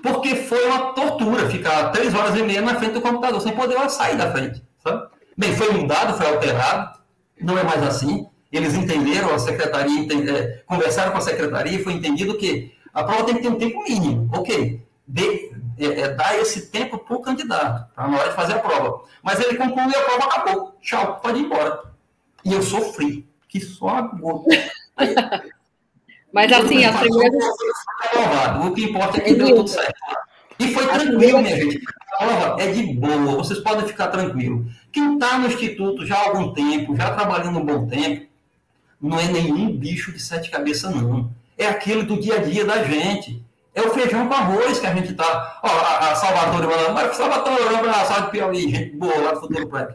Porque foi uma tortura ficar três horas e meia na frente do computador, sem poder sair da frente, sabe? Bem, foi mudado, foi alterado, não é mais assim. Eles entenderam, a secretaria, entende, é, conversaram com a secretaria e foi entendido que a prova tem que ter um tempo mínimo. Ok, de, é, é, dar esse tempo para o candidato, para na hora de fazer a prova. Mas ele concluiu a prova, acabou. Tchau, pode ir embora. E eu sofri que só a gota. Mas assim, as primeiras. O que importa é que deu tudo certo. E foi tranquilo, minha gente. A prova é de boa, vocês podem ficar tranquilos. Quem está no Instituto já há algum tempo, já trabalhando um bom tempo, não é nenhum bicho de sete cabeças, não. É aquele do dia a dia da gente. É o feijão com arroz que a gente está. Ó, a, a Salvador mandando, mas Salvador, um abraço de Piauí, gente boa lá do Futuro Prep.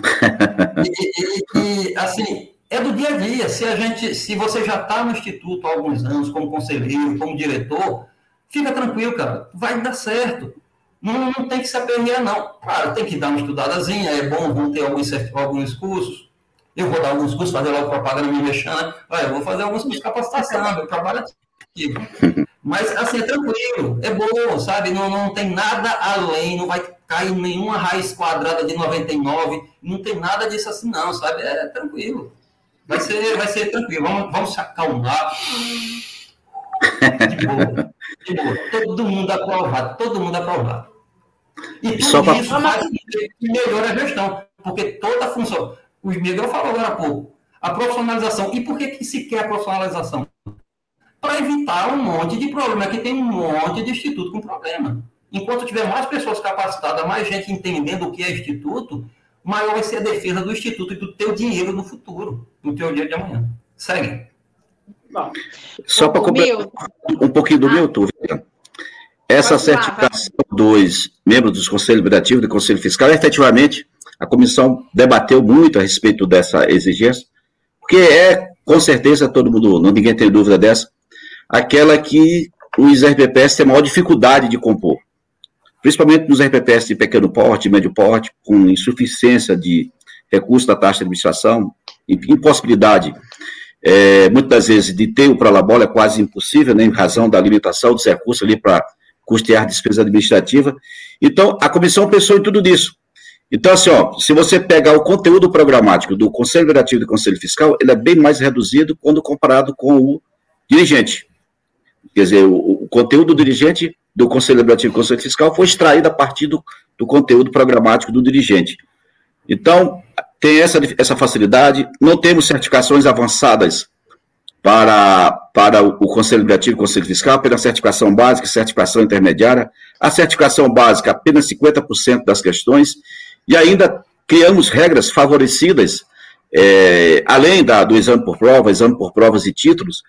E, e, e, assim, é do dia a dia. Se a gente, se você já está no instituto há alguns anos, como conselheiro, como diretor, fica tranquilo, cara, vai dar certo. Não, não tem que se aperrear, não. Claro, tem que dar uma estudadazinha, é bom, vão ter alguns, alguns cursos. Eu vou dar alguns cursos, fazer logo propaganda me mexendo, né? eu vou fazer alguns cursos de capacitação, eu trabalho aqui. Mas, assim, é tranquilo, é bom, sabe? Não, não tem nada além, não vai cair nenhuma raiz quadrada de 99, não tem nada disso assim, não, sabe? É tranquilo. Vai ser, vai ser tranquilo. Vamos, vamos se acalmar. De boa. De boa. Todo mundo aprovado. Todo mundo aprovado. E tudo Só isso pra... faz que melhora a gestão. Porque toda a função. O Miguel falou agora há pouco. A profissionalização. E por que, que se quer a profissionalização? Para evitar um monte de problema. Aqui tem um monte de instituto com problema. Enquanto tiver mais pessoas capacitadas, mais gente entendendo o que é instituto, maior vai ser a defesa do Instituto e do teu dinheiro no futuro, do teu dia de amanhã. Segue. Bom, Só para completar um pouquinho do ah. Milton, essa certificação dos membros dos Conselhos Liberativos do Conselho Fiscal, efetivamente, A comissão debateu muito a respeito dessa exigência, porque é, com certeza, todo mundo, não ninguém tem dúvida dessa, aquela que os RPPS têm maior dificuldade de compor. Principalmente nos RPPS de pequeno porte, médio porte, com insuficiência de recursos da taxa de administração, impossibilidade, é, muitas vezes, de ter o Prolabola é quase impossível, né, em razão da limitação dos recursos ali para custear despesa administrativa. Então, a comissão pensou em tudo isso. Então, assim, ó, se você pegar o conteúdo programático do Conselho Federativo e do Conselho Fiscal, ele é bem mais reduzido quando comparado com o dirigente. Quer dizer, o, o conteúdo do dirigente do Conselho Federativo e Conselho Fiscal foi extraído a partir do, do conteúdo programático do dirigente. Então, tem essa, essa facilidade. Não temos certificações avançadas para, para o Conselho Federativo e Conselho Fiscal, apenas certificação básica e certificação intermediária. A certificação básica, apenas 50% das questões e ainda criamos regras favorecidas, é, além da, do exame por prova, exame por provas e títulos,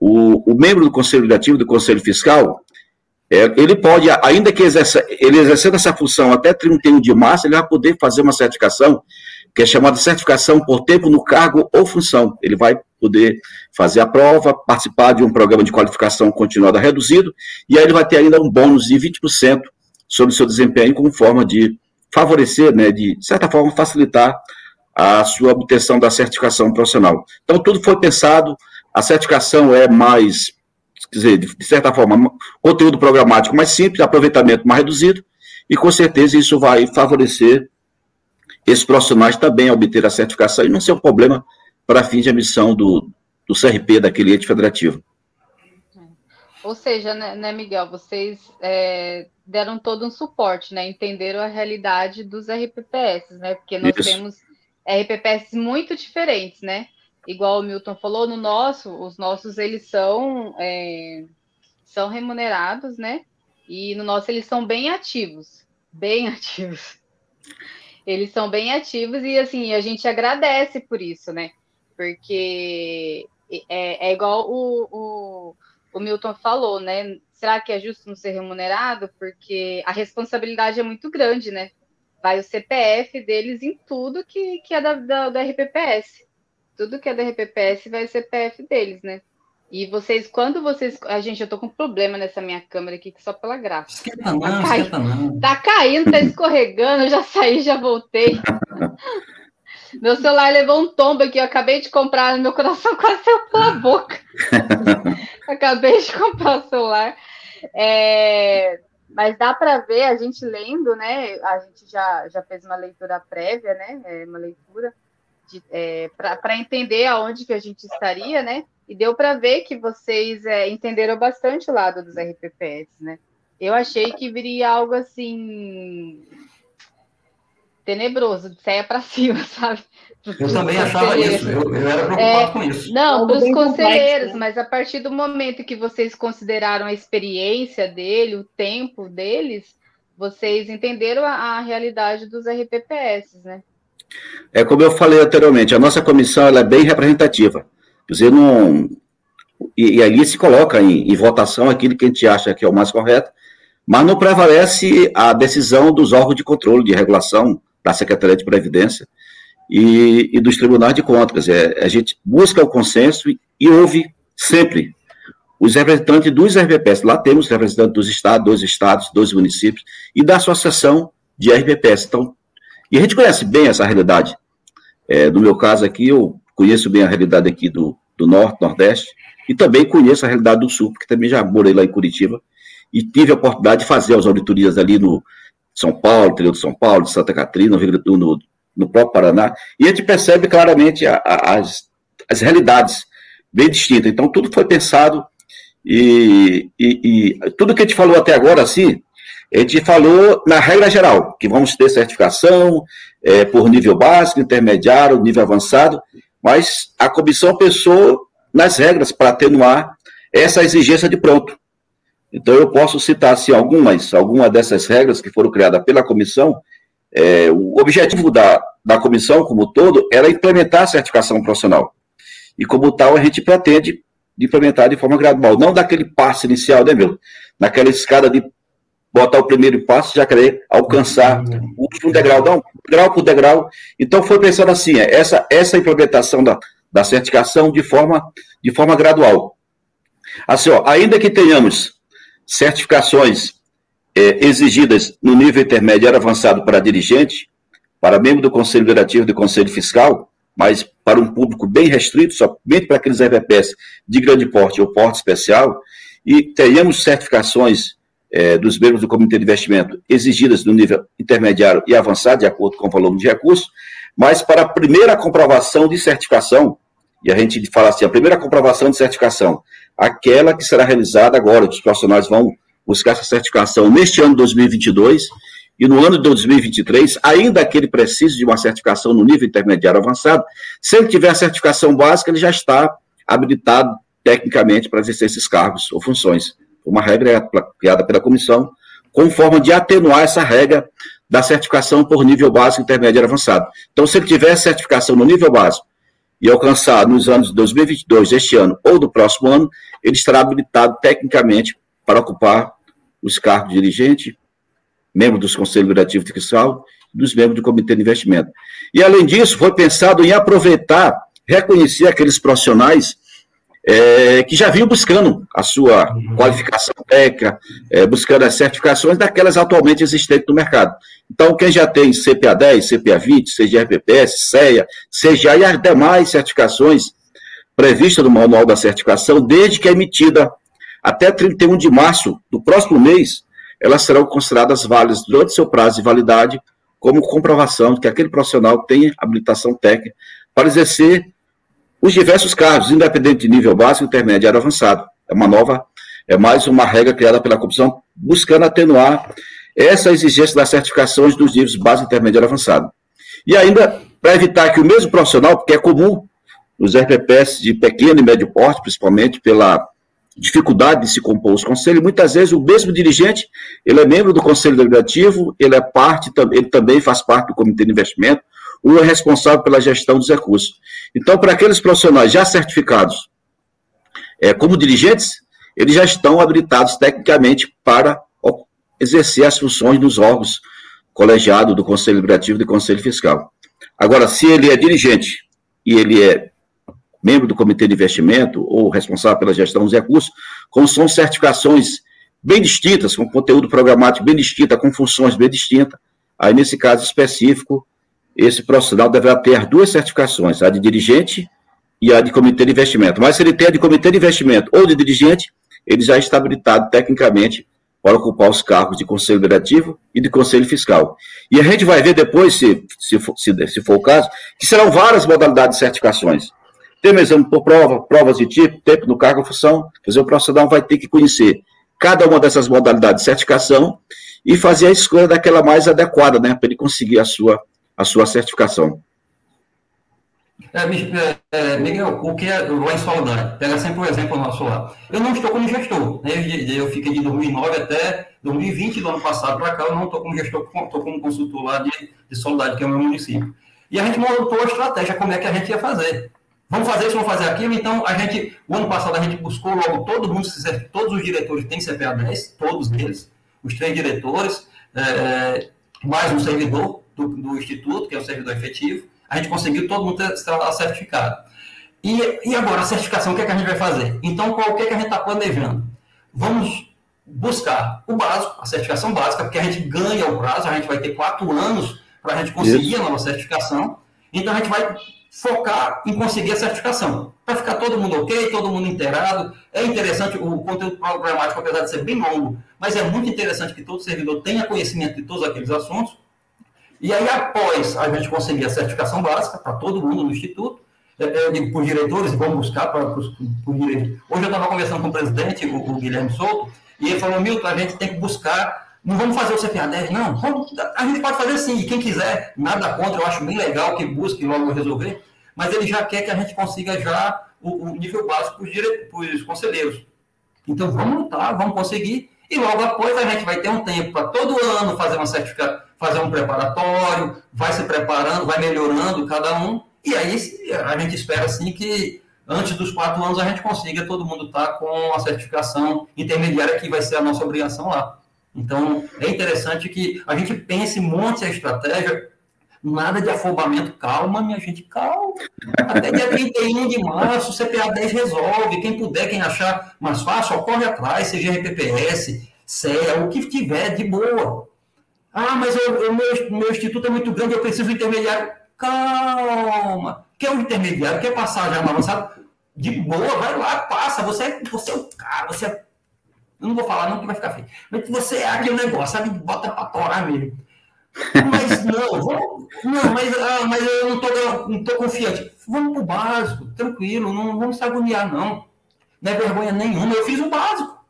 o, o membro do Conselho Legislativo do Conselho Fiscal, ele pode, ainda que exerça, ele exercendo essa função até 31 de março, ele vai poder fazer uma certificação, que é chamada certificação por tempo no cargo ou função. Ele vai poder fazer a prova, participar de um programa de qualificação continuada reduzido, e aí ele vai ter ainda um bônus de 20% sobre o seu desempenho como forma de favorecer, né, de, de certa forma, facilitar a sua obtenção da certificação profissional. Então, tudo foi pensado, a certificação é mais, dizer, de certa forma, conteúdo programático mais simples, aproveitamento mais reduzido, e com certeza isso vai favorecer esses profissionais também a obter a certificação e não ser um problema para fins de emissão do, do CRP daquele ente federativo. Ou seja, né, né Miguel, vocês é, deram todo um suporte, né? Entenderam a realidade dos RPPS, né? Porque nós Isso. temos RPPS muito diferentes, né? Igual o Milton falou, no nosso, os nossos eles são é, são remunerados, né? E no nosso eles são bem ativos, bem ativos. Eles são bem ativos e assim a gente agradece por isso, né? Porque é, é igual o, o o Milton falou, né? Será que é justo não ser remunerado? Porque a responsabilidade é muito grande, né? Vai o CPF deles em tudo que, que é da, da, da RPPS. Tudo que é da RPPS vai o CPF deles, né? E vocês, quando vocês. A gente, eu tô com um problema nessa minha câmera aqui, que só pela graça. Esquenta não, tá, caindo, não. tá caindo, tá escorregando, eu já saí, já voltei. Meu celular levou um tombo aqui, eu acabei de comprar, meu coração quase saiu pela boca. acabei de comprar o celular. É, mas dá para ver, a gente lendo, né? A gente já, já fez uma leitura prévia, né? É, uma leitura é, para entender aonde que a gente estaria, né? E deu para ver que vocês é, entenderam bastante o lado dos RPPS, né? Eu achei que viria algo assim tenebroso, de saia para cima, sabe? Eu também achava isso, eu, eu era preocupado é, com isso. Não, para os conselheiros, complexo, né? mas a partir do momento que vocês consideraram a experiência dele, o tempo deles, vocês entenderam a, a realidade dos RPPS, né? É como eu falei anteriormente, a nossa comissão é bem representativa. Quer dizer, não. E, e ali se coloca em, em votação aquilo que a gente acha que é o mais correto, mas não prevalece a decisão dos órgãos de controle, de regulação, da Secretaria de Previdência e, e dos tribunais de contas. A gente busca o consenso e, e ouve sempre os representantes dos RPPS. Lá temos representantes dos estados, dois estados, dois municípios, e da associação de RPPS. Então, e a gente conhece bem essa realidade. É, no meu caso aqui, eu conheço bem a realidade aqui do, do Norte, Nordeste, e também conheço a realidade do Sul, porque também já morei lá em Curitiba, e tive a oportunidade de fazer as auditorias ali no, são Paulo, interior de São Paulo, de Santa Catarina, no, no, no próprio Paraná, e a gente percebe claramente a, a, as, as realidades bem distintas. Então, tudo foi pensado e, e, e, tudo que a gente falou até agora, assim, a gente falou na regra geral, que vamos ter certificação é, por nível básico, intermediário, nível avançado, mas a comissão pensou nas regras para atenuar essa exigência de pronto. Então, eu posso citar assim, algumas, algumas dessas regras que foram criadas pela comissão. É, o objetivo da, da comissão, como todo, era implementar a certificação profissional. E, como tal, a gente pretende implementar de forma gradual, não daquele passo inicial, né, meu? Naquela escada de botar o primeiro passo, já querer alcançar o último degrau, não, degrau por degrau. Então foi pensando assim, é, essa, essa implementação da, da certificação de forma, de forma gradual. Assim, ó, ainda que tenhamos certificações é, exigidas no nível intermediário avançado para dirigente, para membro do Conselho Diretivo do Conselho Fiscal, mas para um público bem restrito, somente para aqueles RVPs de grande porte ou porte especial, e tenhamos certificações é, dos membros do Comitê de Investimento exigidas no nível intermediário e avançado, de acordo com o volume de recursos, mas para a primeira comprovação de certificação, e a gente fala assim, a primeira comprovação de certificação, aquela que será realizada agora, os profissionais vão buscar essa certificação neste ano de 2022, e no ano de 2023, ainda que ele precise de uma certificação no nível intermediário avançado, se ele tiver a certificação básica, ele já está habilitado tecnicamente para exercer esses cargos ou funções. Uma regra criada pela comissão, com forma de atenuar essa regra da certificação por nível básico, intermediário avançado. Então, se ele tiver certificação no nível básico e alcançar nos anos de 2022, este ano ou do próximo ano, ele estará habilitado tecnicamente para ocupar os cargos de dirigente, membro dos conselhos durativos de fiscal e dos membros do comitê de investimento. E, além disso, foi pensado em aproveitar, reconhecer aqueles profissionais é, que já vinham buscando a sua uhum. qualificação técnica, é, buscando as certificações daquelas atualmente existentes no mercado. Então, quem já tem CPA 10, CPA 20, CGRPPS, CEA, CGA e as demais certificações previstas no Manual da Certificação, desde que é emitida até 31 de março do próximo mês, elas serão consideradas válidas durante seu prazo de validade como comprovação de que aquele profissional tem habilitação técnica para exercer os diversos cargos, independente de nível básico, intermediário avançado. É uma nova, é mais uma regra criada pela comissão, buscando atenuar essa exigência das certificações dos níveis básico, intermediário avançado. E ainda, para evitar que o mesmo profissional, porque é comum nos RPPs de pequeno e médio porte, principalmente pela dificuldade de se compor os conselhos, muitas vezes o mesmo dirigente, ele é membro do conselho deliberativo, ele é parte, ele também faz parte do comitê de investimento, ou é responsável pela gestão dos recursos. Então, para aqueles profissionais já certificados é, como dirigentes, eles já estão habilitados tecnicamente para exercer as funções nos órgãos colegiados do Conselho Deliberativo e do Conselho Fiscal. Agora, se ele é dirigente e ele é membro do comitê de investimento ou responsável pela gestão dos recursos, como são certificações bem distintas, com conteúdo programático bem distinto, com funções bem distintas, aí nesse caso específico, esse profissional deverá ter as duas certificações, a de dirigente e a de comitê de investimento. Mas se ele tem a de comitê de investimento ou de dirigente, ele já está habilitado tecnicamente para ocupar os cargos de conselho diretivo e de conselho fiscal. E a gente vai ver depois, se, se, for, se, se for o caso, que serão várias modalidades de certificações. Tem exame por prova, provas de tipo, tempo no cargo, função. Quer dizer, o profissional vai ter que conhecer cada uma dessas modalidades de certificação e fazer a escolha daquela mais adequada, né, para ele conseguir a sua, a sua certificação. É, é, é, Miguel, o que é lá em Soledade? Pega sempre o um exemplo nosso lá. Eu não estou como gestor, né? eu, eu fiquei de 2009 até 2020, do ano passado para cá, eu não estou como gestor, estou como consultor lá de, de Soledade, que é o meu município. E a gente montou a estratégia, como é que a gente ia fazer. Vamos fazer isso, vamos fazer aquilo. Então, a gente, o ano passado, a gente buscou logo todo mundo, todos os diretores têm CPA 10, todos eles, os três diretores, é, mais um servidor do, do, Instituto, que é o servidor efetivo. A gente conseguiu todo mundo ter certificado. E, e agora, a certificação, o que, é que a gente vai fazer? Então, qual que, é que a gente está planejando? Vamos buscar o básico, a certificação básica, porque a gente ganha o prazo, a gente vai ter quatro anos para a gente conseguir Isso. a nova certificação. Então, a gente vai focar em conseguir a certificação. Para ficar todo mundo ok, todo mundo inteirado. É interessante, o conteúdo programático, apesar de ser bem longo, mas é muito interessante que todo servidor tenha conhecimento de todos aqueles assuntos. E aí, após a gente conseguir a certificação básica para todo mundo no Instituto, é, é, eu digo por diretores, vamos buscar para por diretores. Hoje eu estava conversando com o presidente, o, o Guilherme Souto, e ele falou, Milton, a gente tem que buscar não vamos fazer o CPA 10, não. A gente pode fazer sim, e quem quiser, nada contra, eu acho bem legal que busque logo resolver, mas ele já quer que a gente consiga já o, o nível básico para os conselheiros. Então vamos lutar, vamos conseguir, e logo após a gente vai ter um tempo para todo ano fazer uma certificação, fazer um preparatório, vai se preparando, vai melhorando cada um, e aí a gente espera assim que antes dos quatro anos a gente consiga todo mundo estar tá com a certificação intermediária que vai ser a nossa obrigação lá. Então, é interessante que a gente pense monte a estratégia, nada de afobamento. Calma, minha gente, calma. Até dia 31 de março, CPA 10 resolve. Quem puder, quem achar mais fácil, corre atrás, seja RPPS, CEA, o que tiver, de boa. Ah, mas o meu, meu instituto é muito grande, eu preciso de intermediário. Calma. Quer um intermediário, quer passar já no avançado? De boa, vai lá, passa. Você, você é o cara, você é eu não vou falar não, que vai ficar feio. Mas você é aquele negócio, sabe? Bota pra torar mesmo. Mas não, vamos, não, mas, ah, mas eu não tô, não tô confiante. Vamos pro básico, tranquilo, não vamos se agoniar, não. Não é vergonha nenhuma, eu fiz o básico.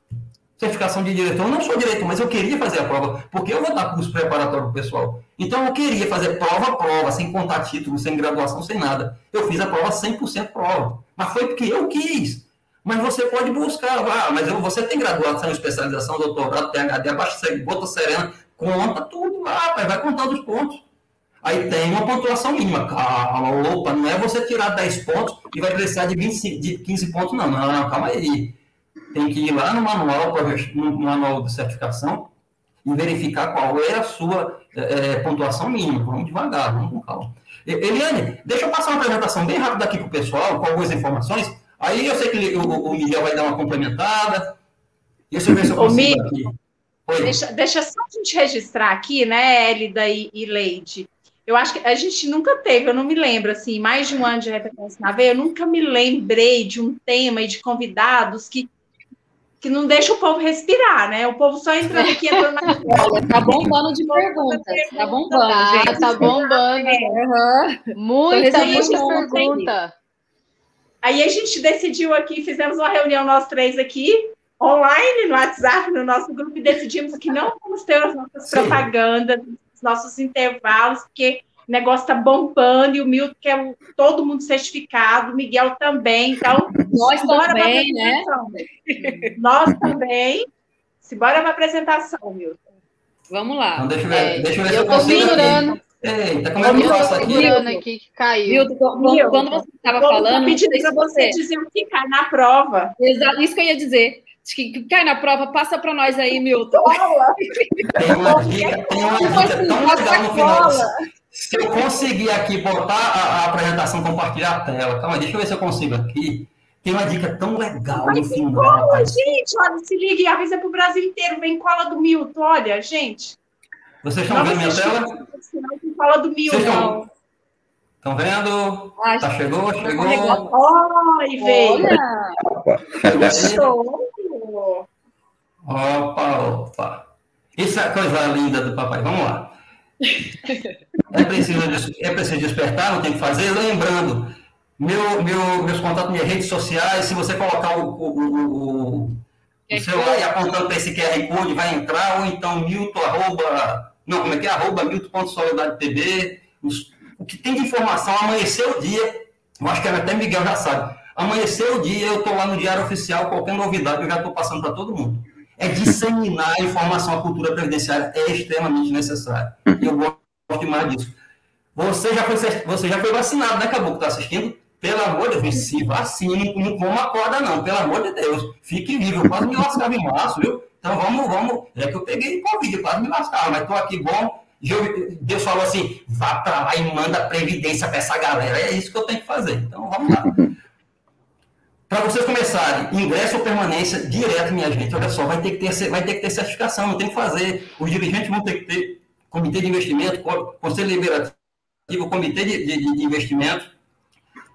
Certificação de diretor, eu não sou diretor, mas eu queria fazer a prova, porque eu vou dar curso preparatório pro pessoal. Então eu queria fazer prova prova, sem contar título, sem graduação, sem nada. Eu fiz a prova 100% prova. Mas foi porque eu quis. Mas você pode buscar, ah, mas você tem graduação, especialização, doutorado, PhD, abaixo, bota serena, conta tudo lá, vai contando os pontos. Aí tem uma pontuação mínima. Calma, opa, não é você tirar 10 pontos e vai precisar de, 20, de 15 pontos, não. Não, não, calma aí. Tem que ir lá no manual, no manual de certificação e verificar qual é a sua é, pontuação mínima. Vamos devagar, vamos com calma. Eliane, deixa eu passar uma apresentação bem rápida aqui para o pessoal, com algumas informações. Aí eu sei que o, o Miguel vai dar uma complementada. Deixa eu ver se eu consigo aqui. Deixa, deixa só a gente registrar aqui, né, Elida e, e Leide. Eu acho que a gente nunca teve, eu não me lembro, assim, mais de um ano de repetência na veia, eu nunca me lembrei de um tema e de convidados que, que não deixa o povo respirar, né? O povo só entrando aqui, entrando na Olha, tá bombando de perguntas, tá bombando, tá, gente. Tá bombando. É. Uhum. Muita, muita pergunta. Aí a gente decidiu aqui, fizemos uma reunião nós três aqui, online, no WhatsApp, no nosso grupo, e decidimos que não vamos ter as nossas Sim. propagandas, os nossos intervalos, porque o negócio está bombando, e o Milton quer todo mundo certificado, o Miguel também, então... Nós também, né? Nós também. Simbora para a apresentação, Milton. Vamos lá. Então, deixa eu ver, é, deixa eu ver se eu consigo... Eita, como é que eu faço aqui? aqui que caiu. Milton, quando, você estava falando. Eu pedi para você dizer o que cai na prova. Exato, isso que eu ia dizer. Que cai na prova, passa para nós aí, Milton. Tem uma dica, tem uma dica tão legal no final. Se eu conseguir aqui botar a, a apresentação, compartilhar a tela. Calma, deixa eu ver se eu consigo aqui. Tem uma dica tão legal Mas no final. Cola, gente, olha, se liga e avisa para o Brasil inteiro. Vem cola do Milton, olha, gente. Vocês estão vendo minha tela? Não fala do mil, não. Estão vendo? Ai, tá, chegou, chegou. Oi, veio. Opa, opa. Isso é coisa linda do papai. Vamos lá. É preciso, é preciso despertar, não tem que fazer. Lembrando, meu, meu, meus contatos, minhas redes sociais, se você colocar o, o, o, o celular e apontando para esse QR Code, vai entrar, ou então milton, arroba, não, como é que é? Arroba milton.solidarietv. O que tem de informação, amanheceu o dia, eu acho que até Miguel já sabe. Amanheceu o dia, eu estou lá no Diário Oficial, qualquer novidade eu já estou passando para todo mundo. É disseminar a informação, a cultura previdenciária é extremamente necessário. E eu gosto demais disso. Você já foi, você já foi vacinado, né, Caboclo? Está assistindo? Pelo amor de Deus, se vacine, não coma corda, não. Pelo amor de Deus. Fique vivo. Eu quase me lascava em março, viu? Então vamos, vamos. É que eu peguei Covid, quase me lascava, mas estou aqui bom. Deus falou assim: vá para lá e manda previdência para essa galera. É isso que eu tenho que fazer. Então vamos lá. para vocês começarem, ingresso ou permanência direto, minha gente. Olha só, vai ter que ter, vai ter, que ter certificação, não tem que fazer. Os dirigentes vão ter que ter comitê de investimento, conselho liberativo, comitê de, de, de investimento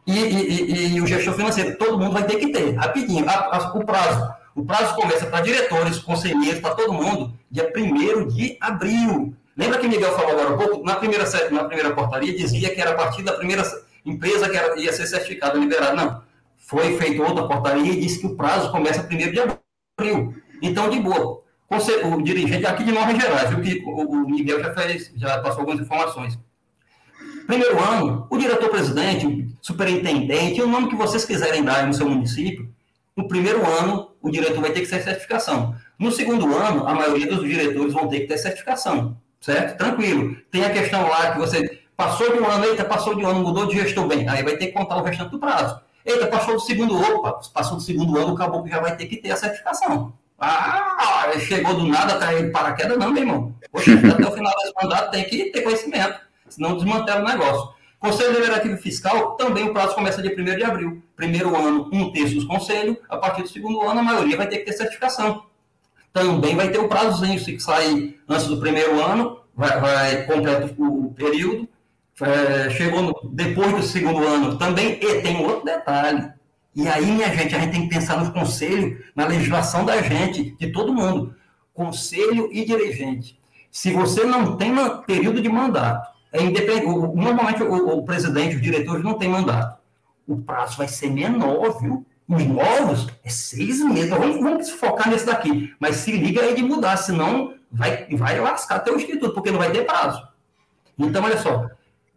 e, e, e, o gestor financeiro. Todo mundo vai ter que ter, rapidinho. A, a, o prazo o prazo começa para diretores, conselheiros, para todo mundo, dia 1 de abril. Lembra que Miguel falou agora um pouco? Na primeira, na primeira portaria dizia que era a partir da primeira empresa que era, ia ser certificada, liberada. Não. Foi feita outra portaria e disse que o prazo começa 1 de abril. Então, de boa. O dirigente aqui de Nova Gerais, viu que o Miguel já, fez, já passou algumas informações. Primeiro ano, o diretor-presidente, o superintendente, o nome que vocês quiserem dar no seu município, no primeiro ano, o diretor vai ter que ter certificação. No segundo ano, a maioria dos diretores vão ter que ter certificação, certo? Tranquilo. Tem a questão lá que você passou de um ano, eita, passou de um ano, mudou de gestor bem, aí vai ter que contar o restante do prazo. Eita, passou do segundo, opa, passou do segundo ano, acabou que já vai ter que ter a certificação. Ah, chegou do nada, caiu de paraquedas, não, meu irmão. Poxa, até o final desse mandato tem que ter conhecimento, senão desmantela o negócio. Conselho Deliberativo Fiscal, também o prazo começa dia 1 de abril. Primeiro ano, um terço dos conselhos, a partir do segundo ano, a maioria vai ter que ter certificação. Também vai ter o prazozinho, se sair antes do primeiro ano, vai, vai o período, é, chegou no, depois do segundo ano também, e tem outro detalhe. E aí, minha gente, a gente tem que pensar no conselho, na legislação da gente, de todo mundo. Conselho e dirigente. Se você não tem período de mandato, é independente, normalmente o, o presidente, os diretores não têm mandato. O prazo vai ser menor, viu? Os novos é seis meses. Vamos, vamos focar nesse daqui. Mas se liga aí de mudar, senão vai, vai lascar até o instituto, porque não vai ter prazo. Então, olha só,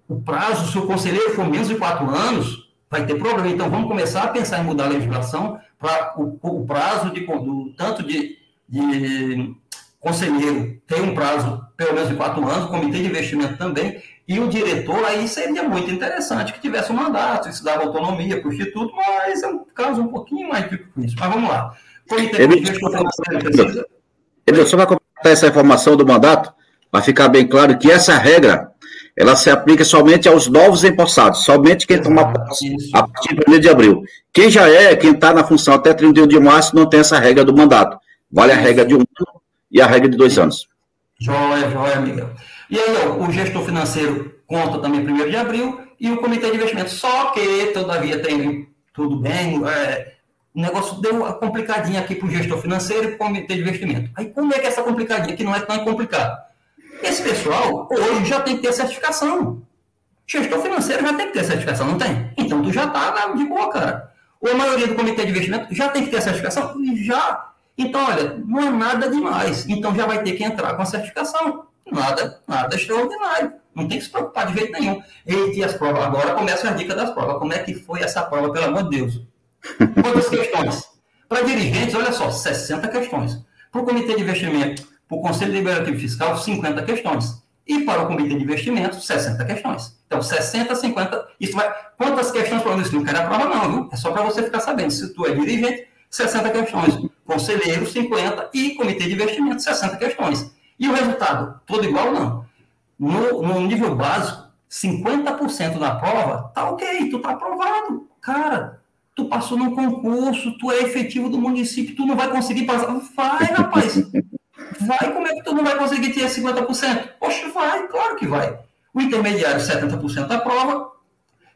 o prazo, se o conselheiro for menos de quatro anos, vai ter problema. Então, vamos começar a pensar em mudar a legislação para o, o, prazo de do, tanto de, de conselheiro ter um prazo pelo menos de quatro anos, o comitê de investimento também, e o diretor aí seria muito interessante que tivesse um mandato, isso dava autonomia para o Instituto, mas é um caso um pouquinho mais difícil. Mas vamos lá. Comitê de investimento Ele só vai completar essa informação do mandato, para ficar bem claro que essa regra ela se aplica somente aos novos empossados, somente quem toma posse a partir do 1 de abril. Quem já é, quem está na função até 31 de março, não tem essa regra do mandato. Vale a regra de um ano e a regra de dois anos. Joia, joia, Miguel. E aí, ó, o gestor financeiro conta também 1 de abril e o comitê de investimento. Só que, todavia, tem tudo bem, é, o negócio deu uma complicadinha aqui para o gestor financeiro e para o comitê de investimento. Aí, como é que é essa complicadinha, que não é tão complicado? Esse pessoal hoje já tem que ter certificação. Gestor financeiro já tem que ter certificação, não tem? Então tu já está de boa, cara. Ou a maioria do comitê de investimento já tem que ter certificação? Já. Então, olha, não é nada demais. Então já vai ter que entrar com a certificação. Nada, nada extraordinário. Não tem que se preocupar de jeito nenhum. E as provas, agora começa a dica das provas. Como é que foi essa prova, pelo amor de Deus? Quantas questões? Para dirigentes, olha só, 60 questões. Para o comitê de investimento, para o Conselho Deliberativo Fiscal, 50 questões. E para o Comitê de Investimentos, 60 questões. Então, 60, 50. Isso vai. Quantas questões para isso? Não quero a prova, não, viu? É só para você ficar sabendo. Se tu é dirigente, 60 questões. Conselheiro, 50. E Comitê de Investimentos, 60 questões. E o resultado? Todo igual, não. No, no nível básico, 50% da prova, tá ok, tu tá aprovado. Cara, tu passou num concurso, tu é efetivo do município, tu não vai conseguir passar. Vai, rapaz. Vai, como é que tu não vai conseguir ter 50%? Poxa, vai, claro que vai. O intermediário, 70% da prova,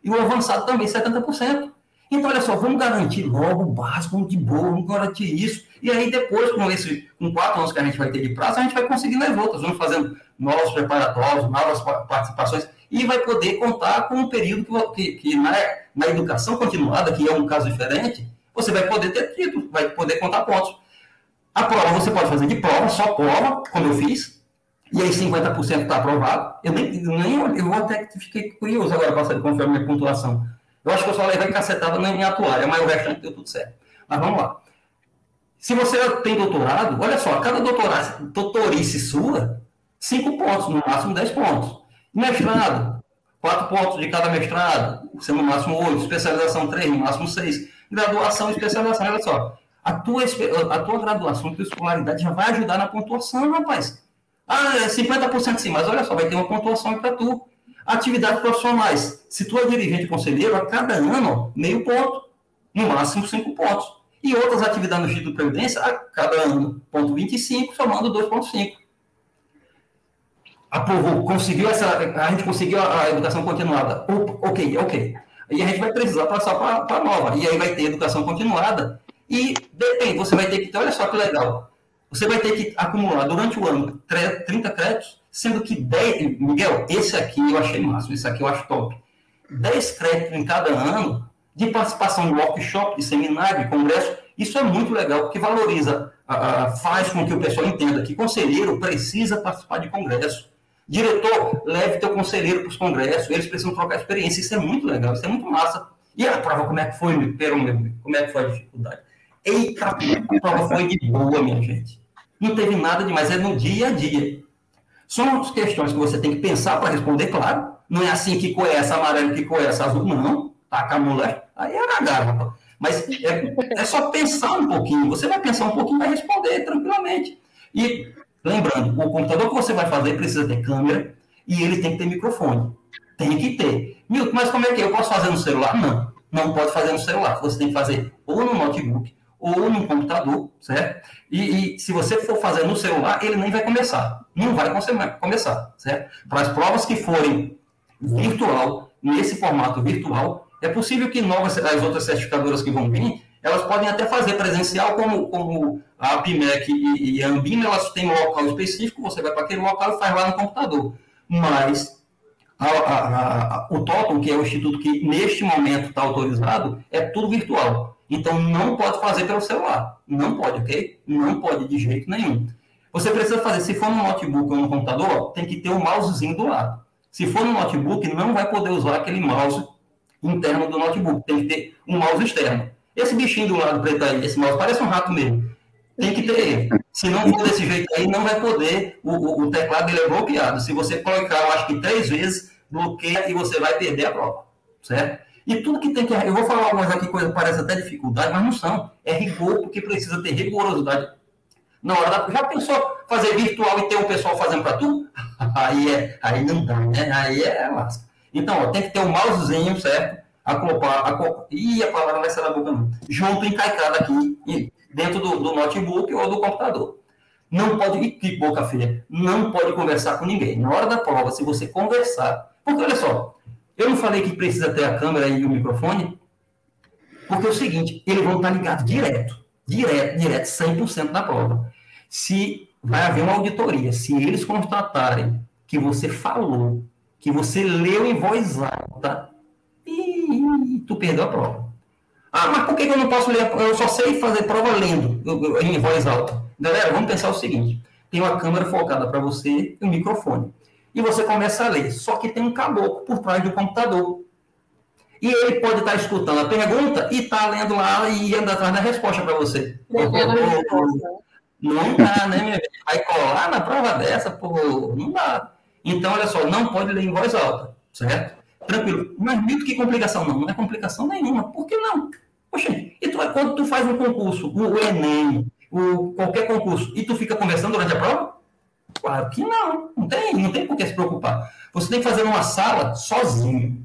e o avançado também, 70%. Então, olha só, vamos garantir logo o básico, de boa, vamos garantir isso. E aí, depois, com, esse, com quatro anos que a gente vai ter de prazo, a gente vai conseguir as outras. Vamos fazendo novos preparatórios, novas participações, e vai poder contar com um período que, que, que na, na educação continuada, que é um caso diferente, você vai poder ter título, vai poder contar pontos. A prova você pode fazer de prova, só prova, como eu fiz, e aí 50% está aprovado. Eu nem, nem eu até que fiquei curioso agora para saber como foi a minha pontuação. Eu acho que eu só levei cacetada na minha atuária, mas o restante deu tudo certo. Mas vamos lá. Se você tem doutorado, olha só, cada doutorado, doutorice sua, 5 pontos, no máximo 10 pontos. Mestrado, 4 pontos de cada mestrado, sendo no máximo 8. Especialização 3, no máximo 6. Graduação e especialização, olha só. A tua, a tua graduação, a tua escolaridade já vai ajudar na pontuação, rapaz. Ah, é 50% sim, mas olha só, vai ter uma pontuação para tu. Atividades profissionais. Se tu é dirigente conselheiro, a cada ano, meio ponto. No máximo, cinco pontos. E outras atividades no Instituto de Previdência, a cada ano, ponto 25, somando 2,5. Aprovou, conseguiu essa. A gente conseguiu a, educação continuada. Ok, ok. E a gente vai precisar passar para a nova. E aí vai ter educação continuada e depende, você vai ter que ter, olha só que legal, você vai ter que acumular durante o ano 30 créditos, sendo que 10, Miguel, esse aqui eu achei máximo, esse aqui eu acho top. 10 créditos em cada ano de participação em workshop, de seminário, de congresso, isso é muito legal, porque valoriza, faz com que o pessoal entenda que conselheiro precisa participar de congresso. Diretor, leve teu conselheiro para os congressos, eles precisam trocar experiência, isso é muito legal, isso é muito massa. E a prova, como é que foi, meu? Como é que foi a dificuldade? Eita, a prova foi de boa, minha gente. Não teve nada demais, é no dia a dia. São as questões que você tem que pensar para responder, claro. Não é assim que cor é essa amarelo, que cor é essa azul, não. Taca a mulher, aí era garra. Mas é, é só pensar um pouquinho. Você vai pensar um pouquinho e vai responder tranquilamente. E lembrando, o computador que você vai fazer precisa ter câmera e ele tem que ter microfone. Tem que ter. Milton, mas como é que é? eu posso fazer no celular? Não, não pode fazer no celular. Você tem que fazer ou no notebook ou no computador, certo? E, e, se você for fazer no celular, ele nem vai começar. Não vai começar, certo? Para as provas que forem virtual, nesse formato virtual, é possível que novas, as outras certificadoras que vão vir, elas podem até fazer presencial, como, como a PIMEC e, e a Ambima, elas têm um local específico, você vai para aquele local e faz lá no computador. Mas a, a, a, o TOTOM, que é o instituto que neste momento está autorizado, é tudo virtual. Então não pode fazer pelo celular. Não pode, ok? Não pode de jeito nenhum. Você precisa fazer, se for no notebook ou no computador, tem que ter o um mousezinho do lado. Se for no notebook, não vai poder usar aquele mouse interno do notebook. Tem que ter um mouse externo. Esse bichinho do lado preto aí, esse mouse parece um rato mesmo. Tem que ter ele. Se não for desse jeito aí, não vai poder. O, o, o teclado dele é bloqueado. Se você colocar, eu acho que três vezes, bloqueia e você vai perder a prova. Certo? E tudo que tem que. Eu vou falar algumas aqui coisas que parecem até dificuldade, mas não são. É rigor, porque precisa ter rigorosidade. Na hora da. Já pensou fazer virtual e ter um pessoal fazendo para tu? aí, é, aí não dá, né? Aí é lasca. Então, ó, tem que ter um mousezinho, certo? Acoplar, acoplar. Ih, a palavra vai sair da boca não. Junto, encaixado aqui, dentro do, do notebook ou do computador. Não pode, que boca feia, não pode conversar com ninguém. Na hora da prova, se você conversar, porque olha só, eu não falei que precisa ter a câmera e o microfone, porque é o seguinte, eles vão estar ligados direto, direto, direto, 100% da prova. Se vai haver uma auditoria, se eles constatarem que você falou, que você leu em voz alta, e tu perdeu a prova. Ah, mas por que eu não posso ler? Eu só sei fazer prova lendo em voz alta. Galera, vamos pensar o seguinte: tem uma câmera focada para você e um microfone e você começa a ler. Só que tem um caboclo por trás do computador. E ele pode estar escutando a pergunta e está lendo lá e anda atrás da resposta para você. Não dá, né, minha Vai colar na prova dessa, pô, não dá. Então, olha só, não pode ler em voz alta, certo? Tranquilo. Mas muito que complicação, não, não é complicação nenhuma. Por que não? Poxa, e tu, quando tu faz um concurso, o Enem, o, qualquer concurso, e tu fica conversando durante a prova? Claro que não, não tem, não tem por que se preocupar. Você tem que fazer numa sala sozinho,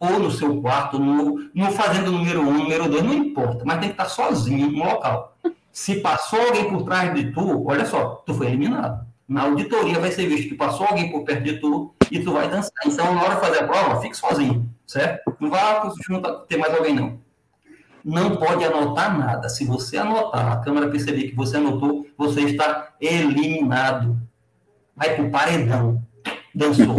ou no seu quarto, no, no fazendo número um, número dois, não importa, mas tem que estar sozinho no local. Se passou alguém por trás de tu, olha só, tu foi eliminado. Na auditoria vai ser visto que passou alguém por perto de tu e tu vai dançar. Então, na hora de fazer a prova, fique sozinho, certo? Não juntar, ter mais alguém, não. Não pode anotar nada. Se você anotar, a câmera perceber que você anotou, você está eliminado vai pro paredão. Dançou.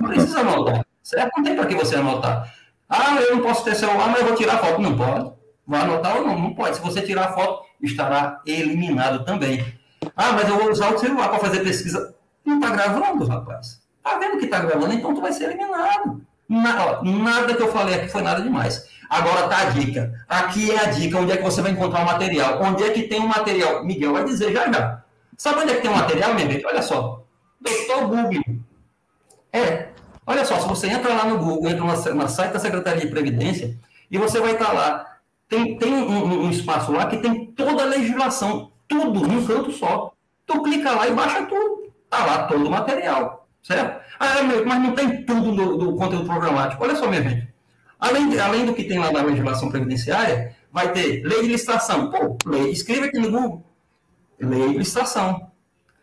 não precisa anotar. Certo? Não tem para que você anotar. Ah, eu não posso ter celular, mas eu vou tirar foto. Não pode. Vai anotar ou não? Não pode. Se você tirar foto, estará eliminado também. Ah, mas eu vou usar o celular para fazer pesquisa. Não está gravando, rapaz. Tá vendo que está gravando? Então tu vai ser eliminado. Nada, nada que eu falei aqui foi nada demais. Agora tá a dica. Aqui é a dica onde é que você vai encontrar o material. Onde é que tem o material? Miguel vai dizer já já. Sabe onde é que tem o material, minha gente? Olha só. Doutor Google. É. Olha só, se você entra lá no Google, entra no, site da Secretaria de Previdência, e você vai estar lá. Tem, tem um, um, espaço lá que tem toda a legislação, tudo, num canto só. Tu clica lá e baixa tudo. Tá lá todo o material. Certo? Ah, meu, mas não tem tudo do, do conteúdo programático. Olha só, minha gente. Além, além do que tem lá na legislação previdenciária, vai ter lei de licitação. Pô, lei, escreva aqui no Google lei de licitação,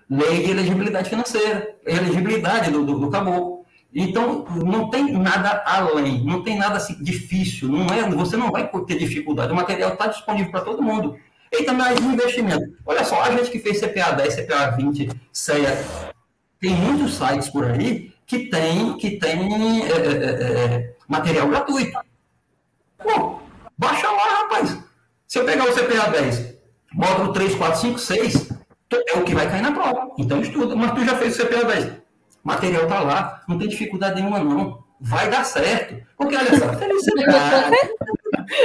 lei de elegibilidade financeira, elegibilidade do, do, do caboclo. Então, não tem nada além, não tem nada assim, difícil, não é, você não vai ter dificuldade, o material está disponível para todo mundo. E também o investimento. Olha só, a gente que fez CPA 10, CPA 20, CEA, tem muitos sites por aí que tem, que tem é, é, é, material gratuito. Pô, baixa lá, rapaz. Se eu pegar o CPA 10, módulo 3, 4, 5, 6 é o que vai cair na prova. Então estuda. Mas tu já fez o CPA 10. O material está lá, não tem dificuldade nenhuma, não. Vai dar certo. Porque olha só, felicidade.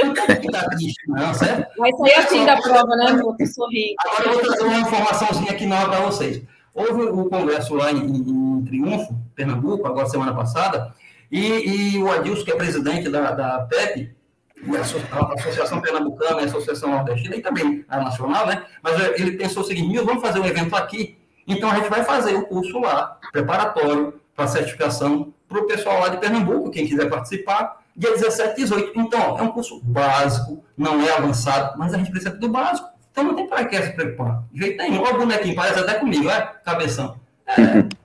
não tem que estar triste, não, certo? Vai sair assim da prova, né, meu? Sorrir. Agora eu vou trazer uma informaçãozinha aqui nova para vocês. Houve o um congresso lá em, em, Triunfo, Pernambuco, agora semana passada, e, e, o Adilson, que é presidente da, da PEP, a Associação Pernambucana a Associação Nordestina, e também a Nacional, né? Mas é, ele pensou o seguinte, vamos fazer um evento aqui, então a gente vai fazer o curso lá, preparatório para certificação para o pessoal lá de Pernambuco, quem quiser participar, dia 17 e 18. Então, é um curso básico, não é avançado, mas a gente precisa do básico. Então não tem para que se preocupar. De jeito nenhum. Olha o bonequinho, parece até comigo, é? Cabeção. É.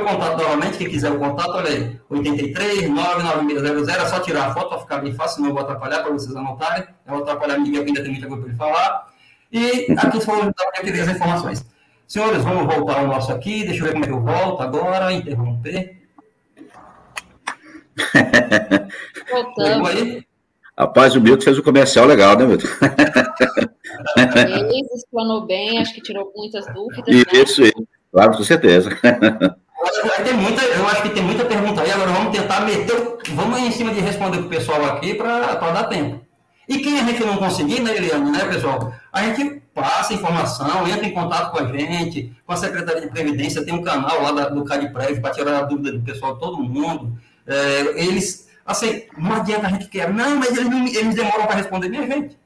o contato novamente, quem quiser o contato, olha aí, 83 99600, é só tirar a foto para ficar bem fácil, eu vou atrapalhar para vocês anotarem. Eu vou atrapalhar Miguel, que ainda tem muita coisa para ele falar. E aqui foram eu as informações. Senhores, vamos voltar ao nosso aqui, deixa eu ver como é que eu volto agora, interromper. Voltamos. Aí? Rapaz, o Milton fez um comercial legal, né, Milton? Ele explanou bem, acho que tirou muitas dúvidas. Isso, né? isso, claro, com certeza. Tem muita, eu acho que tem muita pergunta aí, agora vamos tentar meter, vamos em cima de responder o pessoal aqui para dar tempo. E quem a gente não conseguir, né, Eliane, né, pessoal? A gente passa informação, entra em contato com a gente, com a Secretaria de Previdência, tem um canal lá da, do CADPREV para tirar a dúvida do pessoal, todo mundo. É, eles, assim, não adianta a gente querer, não, mas eles, não, eles demoram para responder, minha gente.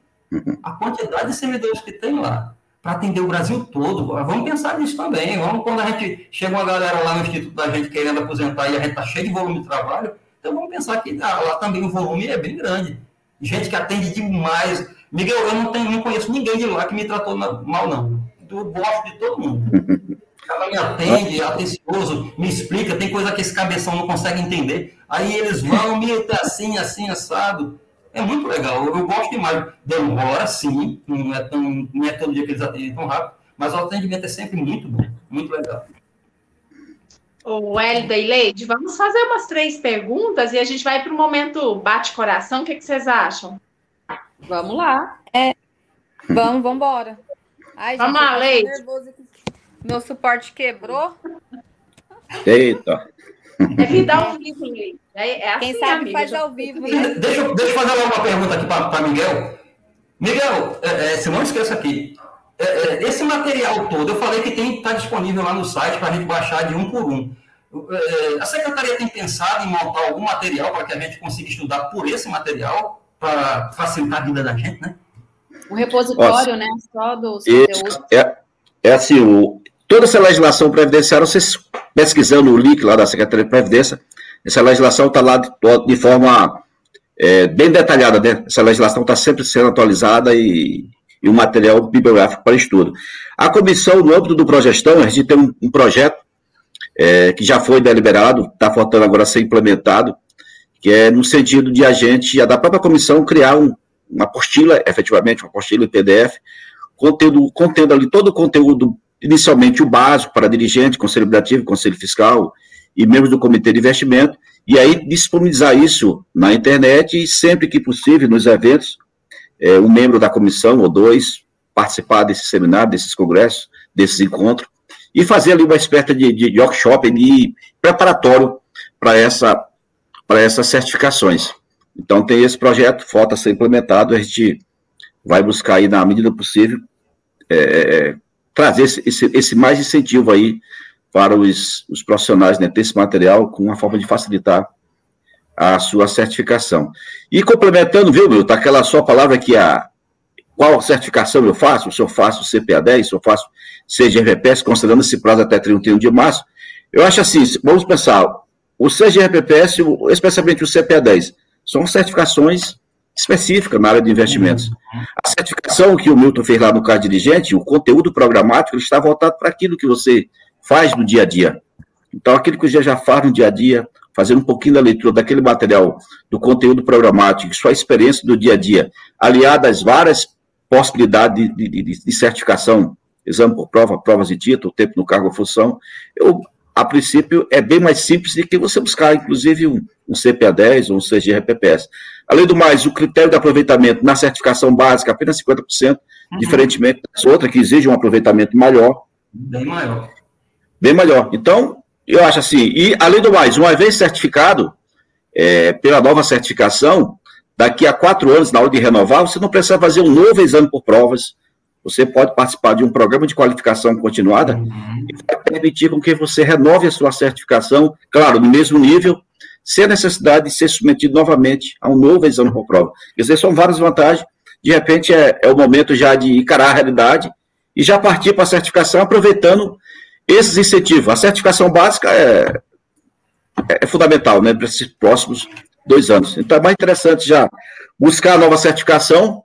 A quantidade de servidores que tem lá para atender o Brasil todo, vamos pensar nisso também. Vamos, quando a gente chega uma galera lá no Instituto da gente querendo aposentar e a gente está cheio de volume de trabalho, então vamos pensar que ah, lá também o volume é bem grande. Gente que atende demais. Miguel, eu não, tenho, não conheço ninguém de lá que me tratou mal, não. Eu gosto de todo mundo. Ela me atende, é atencioso, me explica, tem coisa que esse cabeção não consegue entender. Aí eles vão, me assim, assim, assado. É muito legal, eu, eu gosto demais. Demora, sim, não é, tão, não é todo dia que eles atendem tão rápido, mas o atendimento é sempre muito bom, muito legal. O Hélida e Leide, vamos fazer umas três perguntas e a gente vai para o momento bate-coração. O que, que, vocês acham? Vamos lá. É, vamos, vamos embora. Ai, vamos lá, Leide. Meu suporte quebrou. Eita. É vida ao vivo, Leide. É, é assim, Quem sabe amiga, faz ao vivo. Né? Deixa, eu, deixa eu fazer uma pergunta aqui para Miguel. Miguel, é, é, se não esqueça aqui, é, é, esse material todo, eu falei que tem está disponível lá no site para a gente baixar de um por um. É, a secretaria tem pensado em montar algum material para que a gente consiga estudar por esse material, para facilitar a vida da gente, né? O repositório, Nossa. né? Só dos conteúdos. É, é assim, o, toda essa legislação previdenciária, vocês pesquisando o link lá da Secretaria de Previdência, essa legislação está lá de, de forma é, bem detalhada, né? Essa legislação está sempre sendo atualizada e e um material bibliográfico para estudo. A comissão, no âmbito do Progestão, a gente tem um, um projeto é, que já foi deliberado, está faltando agora ser implementado, que é no sentido de a gente, da própria comissão, criar um, uma apostila, efetivamente, uma apostila em PDF, conteúdo, contendo ali todo o conteúdo, inicialmente o básico para dirigente, conselho liberativo, conselho fiscal e membros do comitê de investimento, e aí disponibilizar isso na internet e sempre que possível nos eventos, é, um membro da comissão ou dois participar desse seminário, desses congressos, desses encontros, e fazer ali uma espécie de, de workshop de preparatório para essa, essas certificações. Então, tem esse projeto, falta ser implementado, a gente vai buscar aí, na medida possível, é, é trazer esse, esse, esse, mais incentivo aí para os, os profissionais, né, ter esse material com uma forma de facilitar a sua certificação. E complementando, viu, Milton, aquela sua palavra que a qual certificação eu faço, se eu faço CPA 10, se eu faço CGRPS, considerando esse prazo até 31 de março, eu acho assim, vamos pensar, o CGRPS, especialmente o CPA 10, são certificações específicas na área de investimentos. A certificação que o Milton fez lá no caso dirigente, o conteúdo programático, ele está voltado para aquilo que você faz no dia a dia. Então, aquilo que você já faz no dia a dia, fazer um pouquinho da leitura daquele material, do conteúdo programático, sua experiência do dia a dia, aliada às várias possibilidades de, de, de, certificação, exame por prova, provas de título, tempo no cargo ou função, eu, a princípio, é bem mais simples do que você buscar, inclusive, um, um CPA 10 ou um CGRPPS. Além do mais, o critério de aproveitamento na certificação básica, apenas 50%, uhum. diferentemente das outras, que exige um aproveitamento maior. Bem maior. Bem maior. Então, eu acho assim, e além do mais, uma vez certificado, é, pela nova certificação, daqui a quatro anos, na hora de renovar, você não precisa fazer um novo exame por provas. Você pode participar de um programa de qualificação continuada uhum. e vai permitir com que você renove a sua certificação, claro, no mesmo nível, sem a necessidade de ser submetido novamente a um novo exame por prova. Quer dizer, são várias vantagens. De repente, é, é o momento já de encarar a realidade e já partir para a certificação, aproveitando esses incentivos. A certificação básica é, é fundamental, né, para esses próximos dois anos. Então, é mais interessante já buscar a nova certificação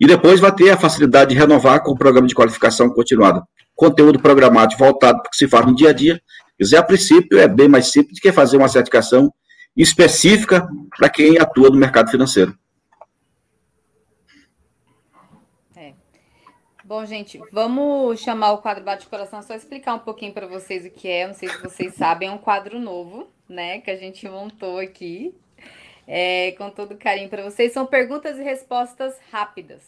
e depois vai ter a facilidade de renovar com o programa de qualificação continuada. Conteúdo programático voltado para o que se faz no dia a dia. Quer dizer, a princípio, é bem mais simples do que fazer uma certificação específica para quem atua no mercado financeiro. É. Bom, gente, vamos chamar o quadro Bate Coração, só explicar um pouquinho para vocês o que é. Não sei se vocês sabem, é um quadro novo, né, que a gente montou aqui é, com todo carinho para vocês. São perguntas e respostas rápidas,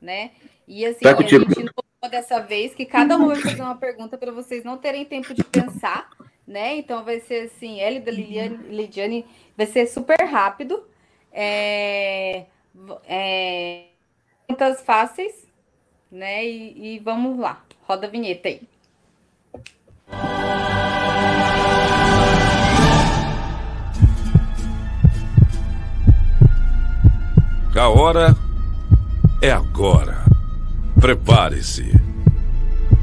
né? E assim, tá a gente não dessa vez que cada um vai fazer uma pergunta para vocês não terem tempo de pensar, né? Então vai ser assim, L da Liliane, Lidiane, vai ser super rápido. É, é, perguntas fáceis, né? E, e vamos lá, roda a vinheta aí. A hora é agora. Prepare-se.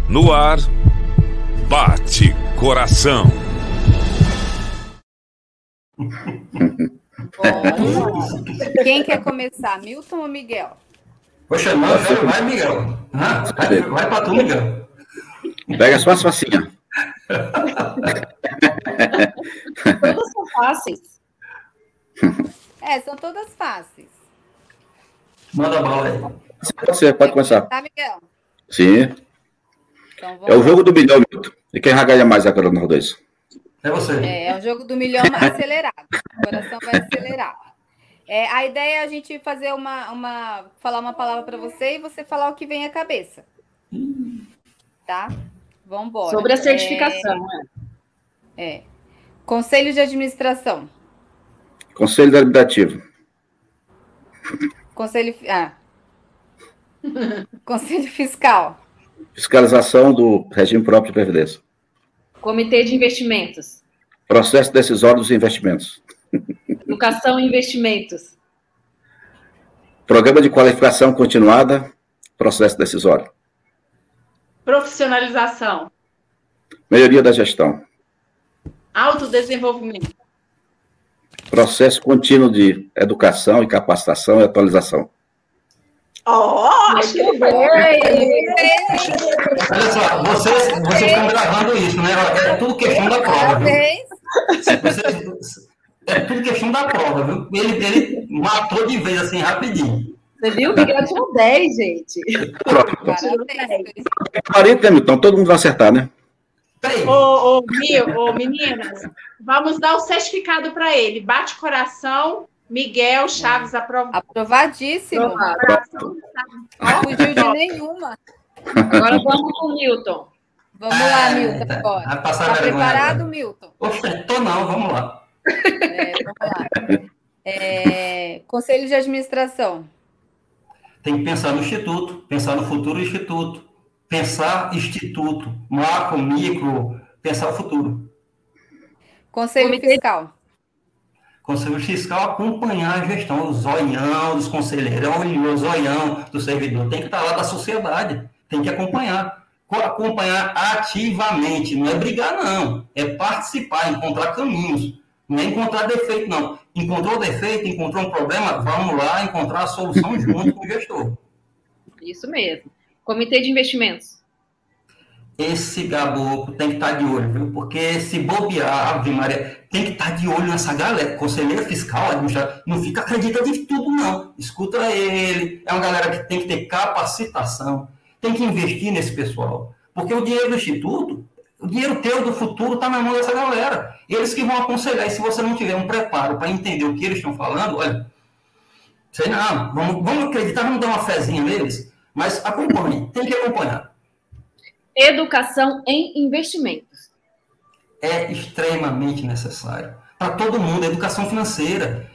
No ar, bate coração. Quem quer começar, Milton ou Miguel? Poxa, não, vai, Miguel. Vai, vai pra tu, Miguel. Pega as suas facinhas. Todas são fáceis. É, são todas fáceis. Manda bala aí. Pode ser, pode começar. Tá, Miguel? Sim. Então, é o jogo do milhão, Milton. E quem vai ganhar mais agora no dois? É você. É, é o jogo do milhão acelerado. O coração vai acelerar. É, a ideia é a gente fazer uma, uma falar uma palavra para você e você falar o que vem à cabeça. Tá? Vamos embora. Sobre a certificação, né? É. Conselho de administração. Conselho deliberativo. Conselho. Ah. Conselho Fiscal. Fiscalização do regime próprio de previdência. Comitê de Investimentos. Processo decisório dos investimentos. Educação e investimentos. Programa de qualificação continuada, processo decisório. Profissionalização. Melhoria da gestão. Autodesenvolvimento. Processo contínuo de educação e capacitação e atualização. Oh, acho que bem. Olha só, vocês, vocês estão gravando isso, né? É tudo questão da prova. Viu? É tudo questão da prova, viu? Ele, ele matou de vez assim rapidinho. Você viu? O Miguel tirou 10, gente. Pronto. 40, então todo mundo vai acertar, né? Ô, ô, Mil, ô, meninas, vamos dar o certificado para ele. Bate coração, Miguel Chaves aprovado. Aprovadíssimo. Aprovado. Não fugiu de nenhuma. Agora vamos com o Milton. Vamos lá, Milton, tá. agora. Está preparado, Milton? Poxa, tô não, vamos lá. É, vamos lá. É, conselho de administração. Tem que pensar no instituto, pensar no futuro do instituto pensar instituto, macro, micro, pensar o futuro. Conselho Fiscal. Conselho Fiscal acompanhar a gestão, o zoião dos conselheirão e o zoião do servidor. Tem que estar lá da sociedade, tem que acompanhar. Acompanhar ativamente, não é brigar, não. É participar, encontrar caminhos. Não é encontrar defeito, não. Encontrou defeito, encontrou um problema, vamos lá encontrar a solução junto com o gestor. Isso mesmo. Comitê de Investimentos. Esse caboclo tem que estar tá de olho, viu? Porque se bobear, Ave Maria, tem que estar tá de olho nessa galera. Conselheiro fiscal, não fica acreditando de tudo, não. Escuta ele. É uma galera que tem que ter capacitação, tem que investir nesse pessoal. Porque o dinheiro do Instituto, o dinheiro teu do futuro está na mão dessa galera. Eles que vão aconselhar. E se você não tiver um preparo para entender o que eles estão falando, olha, sei não, vamos, vamos acreditar, vamos dar uma fezinha neles mas acompanhe, tem que acompanhar. Educação em investimentos. É extremamente necessário. Para todo mundo, educação financeira.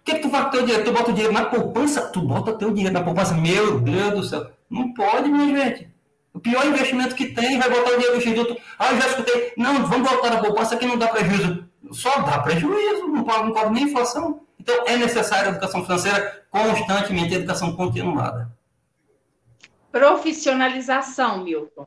O que, é que tu faz com o teu dinheiro? Tu bota o dinheiro na poupança? Tu bota o teu dinheiro na poupança? Meu Deus do céu. Não pode, minha gente. O pior investimento que tem vai botar o dinheiro no instituto. Ah, eu já escutei. Não, vamos botar na poupança que não dá prejuízo. só dá prejuízo, não pode, não pode nem inflação. Então, é necessária a educação financeira constantemente, a educação continuada. Profissionalização, Milton.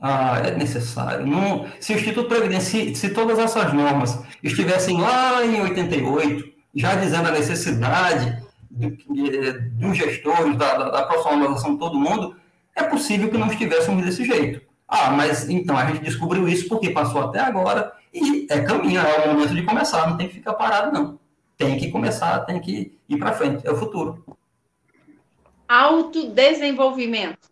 Ah, é necessário. Não, se o Instituto Previdência, se, se todas essas normas estivessem lá em 88, já dizendo a necessidade dos gestores, da, da, da profissionalização de todo mundo, é possível que não estivéssemos desse jeito. Ah, mas então a gente descobriu isso porque passou até agora e é caminho, é o momento de começar, não tem que ficar parado, não. Tem que começar, tem que ir para frente, é o futuro. Autodesenvolvimento.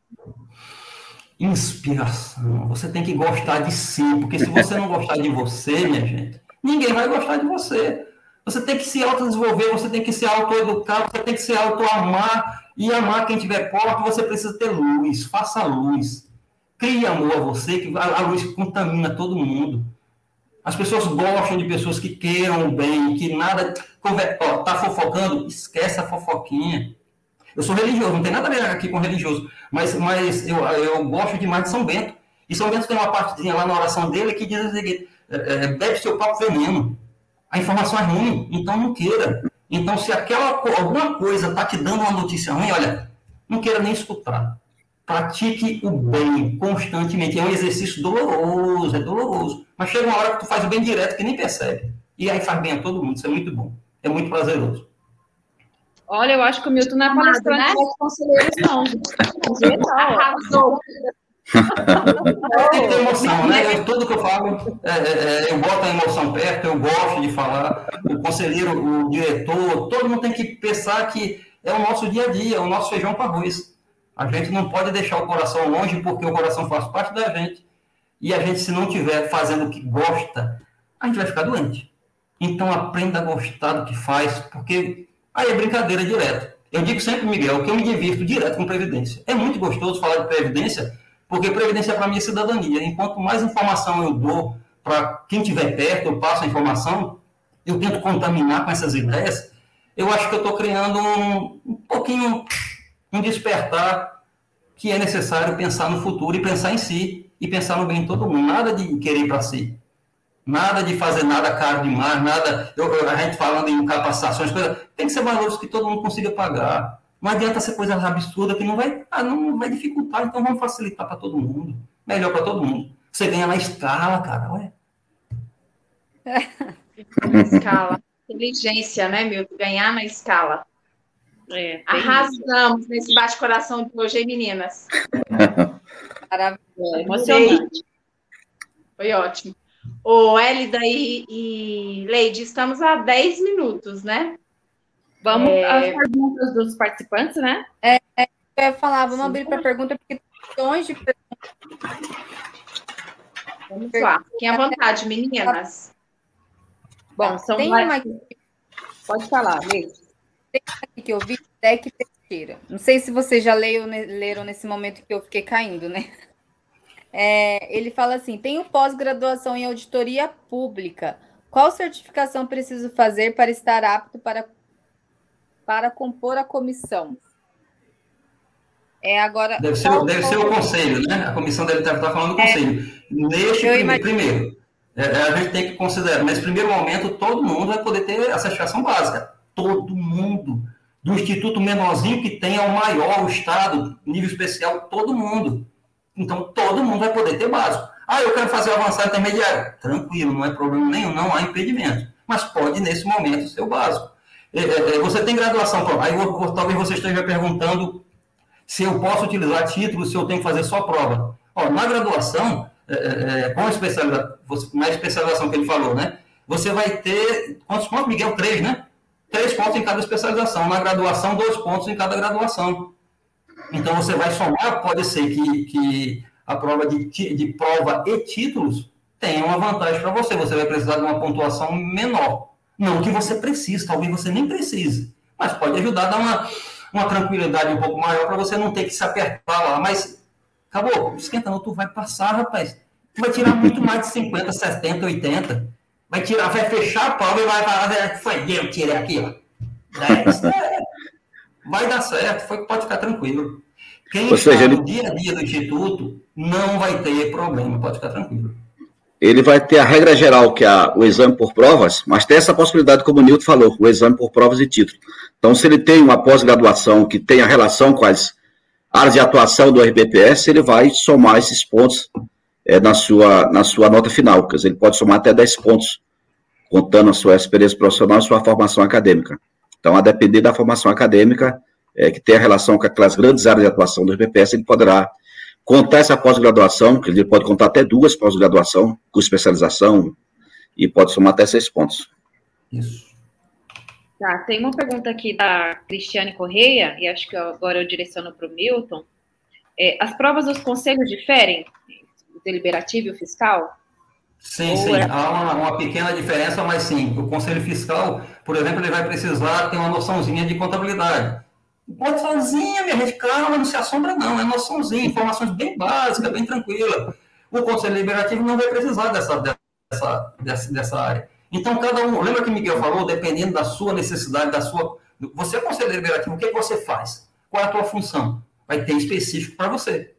Inspiração. Você tem que gostar de si, porque se você não gostar de você, minha gente, ninguém vai gostar de você. Você tem que se autodesenvolver, você tem que se autoeducar, você tem que se autoamar e amar quem tiver perto. Você precisa ter luz, faça luz. Crie amor a você, que a luz contamina todo mundo. As pessoas gostam de pessoas que queiram o bem, que nada. Ó, tá fofocando? Esquece a fofoquinha. Eu sou religioso, não tem nada a ver aqui com religioso, mas, mas eu, eu gosto demais de São Bento. E São Bento tem uma partezinha lá na oração dele que diz o é, é, bebe seu próprio veneno. A informação é ruim, então não queira. Então, se aquela alguma coisa está te dando uma notícia ruim, olha, não queira nem escutar. Pratique o bem constantemente. É um exercício doloroso, é doloroso. Mas chega uma hora que tu faz o bem direto que nem percebe. E aí faz bem a todo mundo. Isso é muito bom. É muito prazeroso. Olha, eu acho que o Milton não é palestrante né? dos conselheiros, não. Arrasou. Tem que ter emoção, né? Eu, tudo que eu falo, é, é, é, eu boto a emoção perto, eu gosto de falar. O conselheiro, o diretor, todo mundo tem que pensar que é o nosso dia a dia, é o nosso feijão com arroz. A gente não pode deixar o coração longe, porque o coração faz parte da gente. E a gente, se não estiver fazendo o que gosta, a gente vai ficar doente. Então, aprenda a gostar do que faz, porque aí é brincadeira direto. Eu digo sempre, Miguel, que eu me divirto direto com Previdência. É muito gostoso falar de Previdência, porque Previdência para mim é cidadania. Enquanto mais informação eu dou para quem estiver perto, eu passo a informação, eu tento contaminar com essas ideias, eu acho que eu estou criando um, um pouquinho, um despertar que é necessário pensar no futuro e pensar em si e pensar no bem de todo mundo. Nada de querer para si. Nada de fazer nada caro demais, nada. Eu, a gente falando em capacitações, coisa, tem que ser valores que todo mundo consiga pagar. Não adianta ser coisa absurda que não vai, ah, não vai dificultar, então vamos facilitar para todo mundo. Melhor para todo mundo. Você ganha na escala, cara, ué. escala. Inteligência, né, meu? Ganhar na escala. É, Arrasamos isso. nesse bate-coração de hoje, hein, meninas? Maravilhoso. Emocionante. Foi ótimo. Ô, Elida e, e Leide, estamos a 10 minutos, né? Vamos é... às perguntas dos participantes, né? É, é eu ia falar, vamos Sim. abrir para pergunta, porque milhões de perguntas. Vamos lá, fiquem à vontade, meninas. Bom, são tem mais... uma... Pode falar, Leite. Tem uma aqui que eu vi, Deck Teixeira. Não sei se vocês já leram, leram nesse momento que eu fiquei caindo, né? É, ele fala assim: tenho pós-graduação em auditoria pública. Qual certificação preciso fazer para estar apto para para compor a comissão. É agora. Deve ser, deve ser o conselho, né? A comissão deve estar, falando do é, conselho. Neste primeiro, primeiro é, é, a gente tem que considerar, nesse primeiro momento, todo mundo vai poder ter a certificação básica. Todo mundo. Do instituto menorzinho que tem ao maior, o Estado, nível especial, todo mundo. Então, todo mundo vai poder ter básico. Ah, eu quero fazer o avançado intermediário. Tranquilo, não é problema nenhum, não há impedimento. Mas pode, nesse momento, ser o básico. É, é, é, você tem graduação, aí talvez você esteja perguntando se eu posso utilizar título, se eu tenho que fazer só prova. Ó, na graduação, é, é, com a especialização, na especialização que ele falou, né? Você vai ter, quantos pontos, Miguel? Três, né? Três pontos em cada especialização. Na graduação, dois pontos em cada graduação. Então, você vai somar, pode ser que, que a prova de, de prova e títulos tenha uma vantagem para você. Você vai precisar de uma pontuação menor. Não que você precise, talvez você nem precise, mas pode ajudar a dar uma, uma tranquilidade um pouco maior para você não ter que se apertar lá. Mas acabou, esquenta não, tu vai passar, rapaz. Tu vai tirar muito mais de 50, 70, 80. Vai tirar, vai fechar a prova e vai falar, foi eu tirei aqui, ó. 10. É, vai dar certo, foi, pode ficar tranquilo. Quem Ou está seja, no dia a dia do instituto não vai ter problema, pode ficar tranquilo. Ele vai ter a regra geral, que é o exame por provas, mas tem essa possibilidade, como o Nilton falou, o exame por provas e título. Então, se ele tem uma pós-graduação que tenha relação com as áreas de atuação do RBPS, ele vai somar esses pontos é, na, sua, na sua nota final. Quer dizer, ele pode somar até 10 pontos, contando a sua experiência profissional e sua formação acadêmica. Então, a depender da formação acadêmica, é, que tenha relação com aquelas grandes áreas de atuação do RBPS, ele poderá contar essa pós-graduação, que ele pode contar até duas pós-graduação, com especialização, e pode somar até seis pontos. Isso. Tá, tem uma pergunta aqui da Cristiane Correia, e acho que agora eu direciono para o Milton. É, as provas dos conselhos diferem, o deliberativo e o fiscal? Sim, Ou sim. É... Há uma, uma, pequena diferença, mas sim. O conselho fiscal, por exemplo, ele vai precisar ter uma noçãozinha de contabilidade. Noçãozinha, minha gente, calma, não se assombra, não. É noçãozinha, informações bem básicas, bem tranquila. O Conselho Liberativo não vai precisar dessa, dessa, dessa, dessa área. Então, cada um, lembra que Miguel falou, dependendo da sua necessidade, da sua. Você é Conselho Liberativo, o que, você faz? Qual é a tua função? Vai ter específico para você.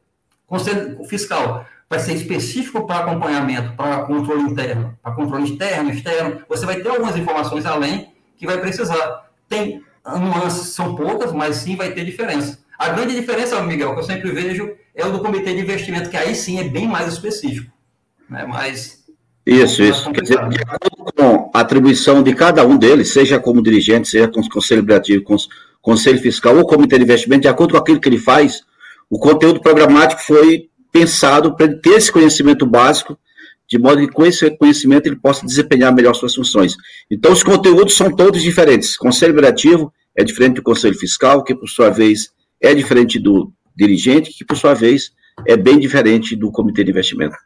Conselho Fiscal vai ser específico para acompanhamento, para controle interno, para controle interno, externo. Você vai ter algumas informações além que vai precisar. Tem nuances são poucas, mas sim vai ter diferença. A grande diferença, Miguel, que eu sempre vejo, é o do comitê de investimento, que aí sim é bem mais específico. Né? Mas. Isso, isso. Quer dizer, de acordo com a atribuição de cada um deles, seja como dirigente, seja com o conselho liberativo, com o conselho fiscal ou comitê de investimento, de acordo com aquilo que ele faz, o conteúdo programático foi pensado para ele ter esse conhecimento básico, de modo que com esse conhecimento ele possa desempenhar melhor suas funções. Então, os conteúdos são todos diferentes. Conselho liberativo é diferente do conselho fiscal, que por sua vez é diferente do dirigente, que por sua vez é bem diferente do comitê de investimento.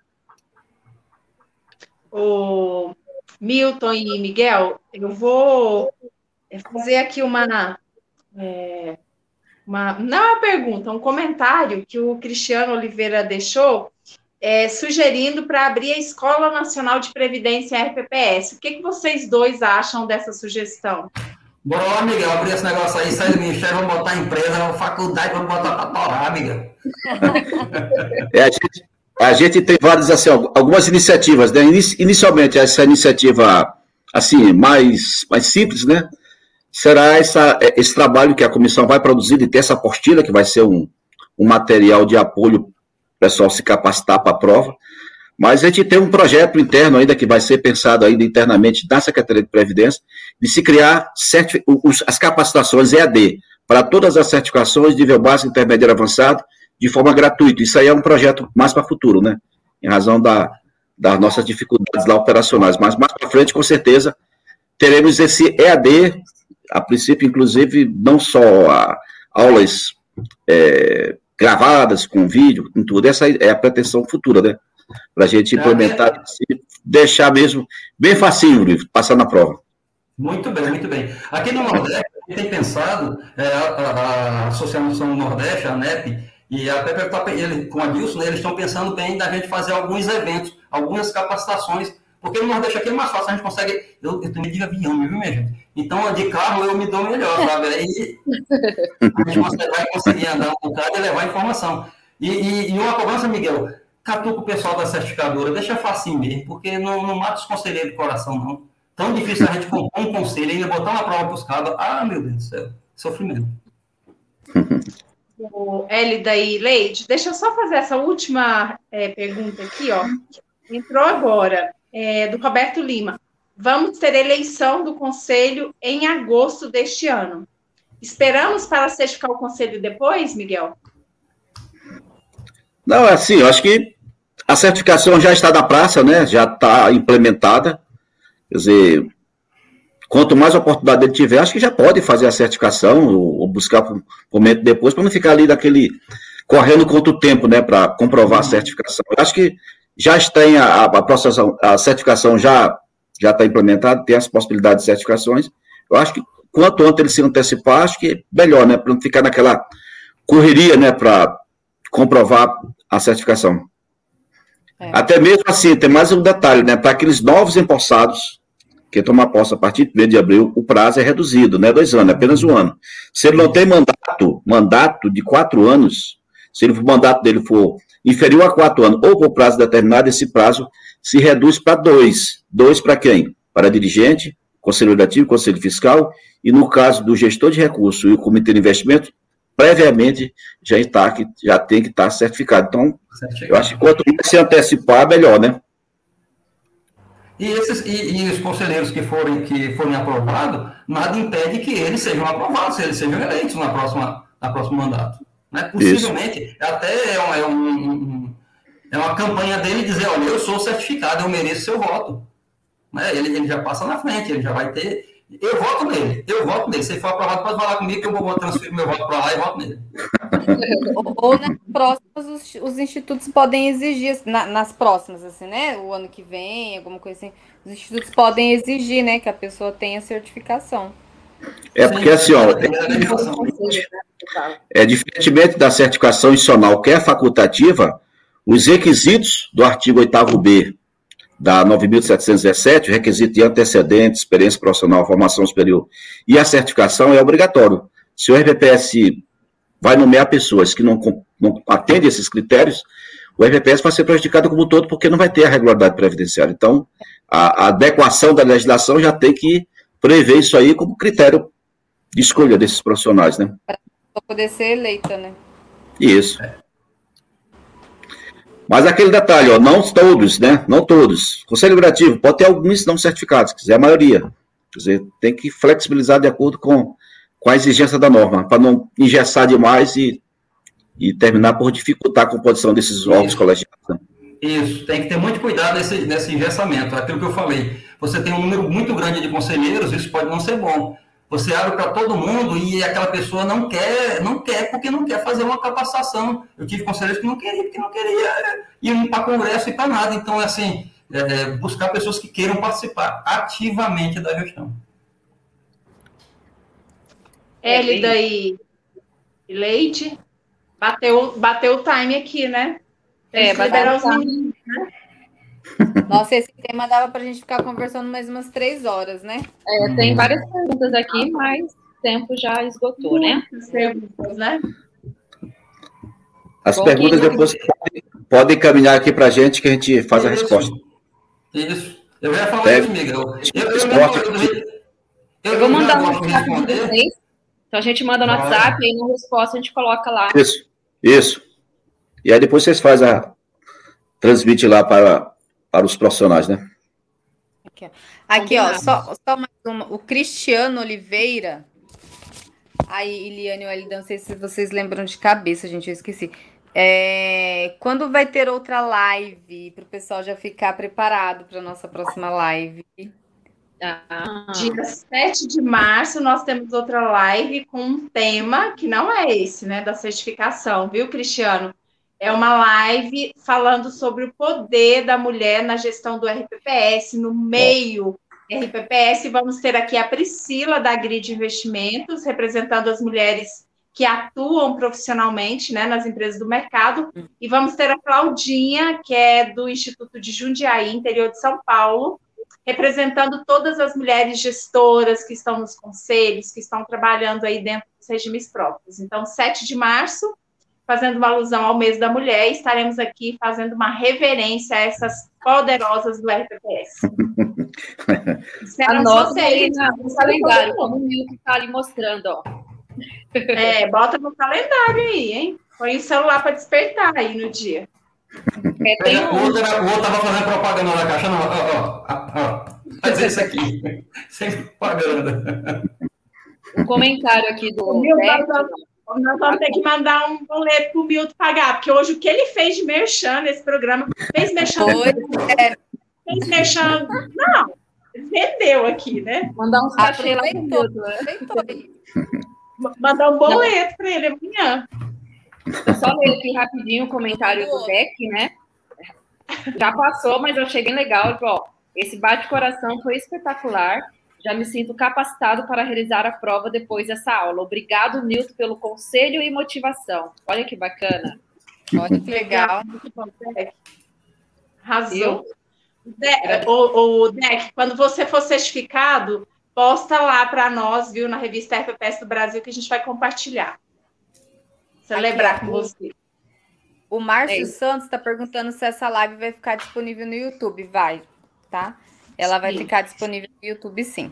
O Milton e Miguel, eu vou fazer aqui uma, é, uma não é uma pergunta, um comentário que o Cristiano Oliveira deixou é, sugerindo para abrir a Escola Nacional de Previdência RPPS. O que, que vocês dois acham dessa sugestão? Bora lá, Miguel, abrir esse negócio aí, sai do ministério, vamos botar empresa, faculdade, vamos botar para torar, Miguel. É, a, gente, a gente tem várias, assim, algumas iniciativas, né? Inicialmente, essa iniciativa, assim, mais, mais simples, né? Será essa, esse trabalho que a comissão vai produzir de ter essa apostila, que vai ser um, um material de apoio pessoal se capacitar para a prova. Mas a gente tem um projeto interno ainda que vai ser pensado ainda internamente na Secretaria de Previdência, de se criar as capacitações EAD para todas as certificações de nível básico, intermediário avançado, de forma gratuita. Isso aí é um projeto mais para o futuro, né? Em razão da, das nossas dificuldades lá operacionais. Mas mais para frente, com certeza, teremos esse EAD, a princípio, inclusive, não só aulas é, gravadas com vídeo, com tudo. Essa é a pretensão futura, né? para a gente implementar, é deixar mesmo bem facinho, passar na prova. Muito bem, muito bem. Aqui no Nordeste, a gente tem pensado, é, a, a, Associação Nordeste, a NEP, e a Pepe tá, ele, com a Dilson, né, eles estão pensando bem da gente fazer alguns eventos, algumas capacitações, porque no Nordeste aqui é mais fácil, a gente consegue. Eu, eu tenho medo de avião, viu, minha gente? Então, de carro eu me dou melhor, sabe? Aí a gente vai conseguir andar um bocado e levar informação. E, e, e uma cobrança, Miguel, catuca o pessoal da certificadora, deixa facinho mesmo, porque não, não mata os conselheiros de coração, não. Tão difícil a gente comprar um conselho e ainda botar uma prova para os cabos. Ah, meu Deus do céu, sofrimento. O Elida e Leide, deixa eu só fazer essa última é, pergunta aqui, ó. Entrou agora, é, do Roberto Lima. Vamos ter eleição do conselho em agosto deste ano. Esperamos para certificar o conselho depois, Miguel? Não, é assim, eu acho que a certificação já está na praça, né? Já está implementada. Quer dizer, quanto mais oportunidade ele tiver, acho que já pode fazer a certificação ou, ou buscar um momento depois, para não ficar ali daquele correndo contra o tempo, né? Para comprovar a certificação. Eu acho que já tem a, a, processação, a certificação já já está implementada, tem as possibilidades de certificações. Eu acho que quanto antes ele se antecipar, acho que é melhor, né? Para não ficar naquela correria, né? Para comprovar a certificação. É. Até mesmo assim, tem mais um detalhe, né? Para aqueles novos empossados que tomar posse a partir de 1 de abril, o prazo é reduzido, não é dois anos, é apenas um ano. Se ele não tem mandato, mandato de quatro anos, se ele, o mandato dele for inferior a quatro anos, ou por prazo determinado, esse prazo se reduz para dois. Dois para quem? Para dirigente, conselho legislativo, conselho fiscal, e no caso do gestor de recursos e o comitê de investimento, previamente já, está, já tem que estar certificado. Então, eu acho que quanto mais se antecipar, melhor, né? E, esses, e, e, os conselheiros que forem, que forem aprovados, nada impede que eles sejam aprovados, eles sejam eleitos na próxima, na próximo mandato. Né? Possivelmente, Isso. até é, um, é, um, é uma campanha dele dizer, olha, eu sou certificado, eu mereço seu voto. Né? Ele, ele já passa na frente, ele já vai ter eu voto nele, eu voto nele. Se for aprovado, pode falar comigo que eu vou transferir meu voto para lá e voto nele. Ou nas próximas, os, os institutos podem exigir, na, nas próximas, assim, né? O ano que vem, alguma coisa assim, os institutos podem exigir, né, que a pessoa tenha certificação. É porque assim, ó, é, é diferentemente da certificação institucional que é facultativa, os requisitos do artigo 8º-B da 9.717, o requisito de antecedente, experiência profissional, formação superior e a certificação é obrigatório. Se o RPPS vai nomear pessoas que não, não atendem esses critérios, o RPPS vai ser prejudicado como todo porque não vai ter a regularidade previdenciária. Então, a, a adequação da legislação já tem que prever isso aí como critério de escolha desses profissionais, né? Para poder ser eleita, né? Isso. Mas aquele detalhe, ó, não todos, né? Não todos. Conselho Liberativo pode ter alguns não certificados, se quiser a maioria. Quer dizer, tem que flexibilizar de acordo com, com a exigência da norma, para não engessar demais e, e terminar por dificultar a composição desses órgãos colegiados. Né? Isso, tem que ter muito cuidado nesse, nesse engessamento. Aquilo que eu falei, você tem um número muito grande de conselheiros, isso pode não ser bom. Você abre para todo mundo e aquela pessoa não quer, não quer porque não quer fazer uma capacitação. Eu tive conselheiros que não queriam, porque não queria ir para congresso e para nada. Então, é assim, é, buscar pessoas que queiram participar ativamente da gestão. Élida e Leite, bateu, bateu o time aqui, né? é, bateu os meninos, né? Nossa, esse tema dava para a gente ficar conversando mais umas três horas, né? É, tem várias perguntas aqui, mas o tempo já esgotou, né? perguntas, né? As Bom, perguntas depois podem, podem caminhar aqui para a gente que a gente faz a resposta. Isso. Eu ia falar isso, Miguel. Eu, eu, eu, eu, vou mandar um WhatsApp de vocês. Então a gente manda no WhatsApp e aí na resposta a gente coloca lá. Isso, isso. E aí depois vocês fazem a. Transmite lá para para os profissionais, né? Aqui, ó, Aqui, ó só, só mais uma. O Cristiano Oliveira. Aí, Iliane e não sei se vocês lembram de cabeça, gente, eu esqueci. É, quando vai ter outra live para o pessoal já ficar preparado para nossa próxima live? Ah. Dia 7 de março nós temos outra live com um tema que não é esse, né, da certificação, viu, Cristiano? É uma live falando sobre o poder da mulher na gestão do RPPS, no meio RPPS. Vamos ter aqui a Priscila, da Grid Investimentos, representando as mulheres que atuam profissionalmente né, nas empresas do mercado. E vamos ter a Claudinha, que é do Instituto de Jundiaí, interior de São Paulo, representando todas as mulheres gestoras que estão nos conselhos, que estão trabalhando aí dentro dos regimes próprios. Então, 7 de março, fazendo uma alusão ao mês da mulher, estaremos aqui fazendo uma reverência a essas poderosas do RPPS. Anota aí no calendário, como o Milton está ali mostrando, ó. É, bota no calendário aí, hein? Põe o celular para despertar aí no dia. É, tem um... O outro estava fazendo propaganda na caixa, não, ó, ó, ó, faz isso aqui, sem propaganda. Um comentário aqui do. O nós vamos ter que mandar um boleto para o Milton pagar, porque hoje o que ele fez de merchan nesse programa, fez merchan. É. Fez merchan. Não, vendeu aqui, né? Mandar lá pro Milton. Né? Mandar um boleto para ele amanhã. Eu só ler aqui rapidinho o comentário do Beck, né? Já passou, mas eu achei bem legal. Ó, esse bate-coração foi espetacular. Já me sinto capacitado para realizar a prova depois dessa aula. Obrigado, Nilton, pelo conselho e motivação. Olha que bacana. Olha que legal. Arrasou. De, o, o Deck, quando você for certificado, posta lá para nós, viu, na revista FPS do Brasil, que a gente vai compartilhar. Celebrar Aqui, com você. O Márcio é Santos está perguntando se essa live vai ficar disponível no YouTube. Vai, tá? Ela sim. vai ficar disponível no YouTube, sim.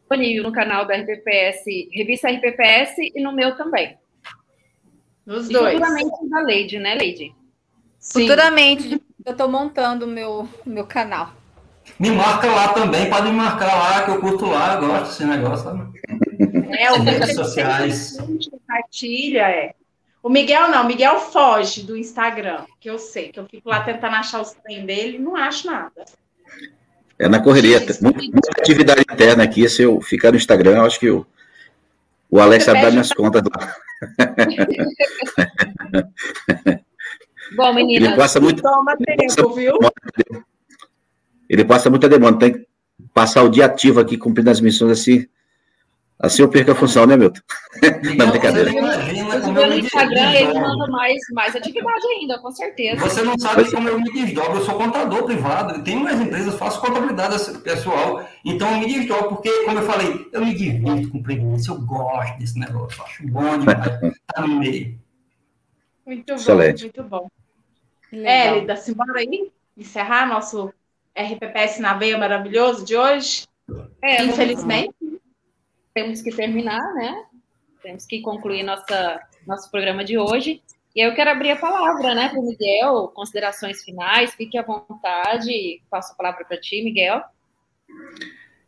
Disponível no canal da RPPS, revista RPPS e no meu também. Nos e dois. Futuramente da Leide, né, Leide? Futuramente, eu estou montando o meu, meu canal. Me marca lá também, pode me marcar lá, que eu curto lá, eu gosto desse negócio. Sabe? É, o redes sociais. Compartilha, é. O Miguel não, o Miguel foge do Instagram, que eu sei, que eu fico lá tentando achar os trem dele e não acho nada. É na correria, muita, muita, atividade interna aqui, se eu ficar no Instagram, eu acho que eu, o Alex vai dar minhas pra... contas lá. Bom, menina, ele passa muito, toma tempo, passa, viu? Ele passa muita demanda, tem que passar o dia ativo aqui cumprindo as missões assim, Assim eu perco a função, né, Milton? Não, brincadeira. No Instagram ele manda mais, mais atividade ainda, com certeza. Você não sabe como eu me desdobro. Eu sou contador privado, tenho umas empresas, faço contabilidade pessoal. Então eu me desdobro, porque, como eu falei, eu me divirto com preguiça, eu gosto desse negócio, acho bom demais tá no meio. Muito Excelente. bom, muito bom. Hélida, simbora aí? Encerrar nosso RPPS na veia maravilhoso de hoje? É, Infelizmente temos que terminar, né? Temos que concluir nossa, nosso programa de hoje. E eu quero abrir a palavra, né, para o Miguel, considerações finais, fique à vontade, passo a palavra para ti, Miguel.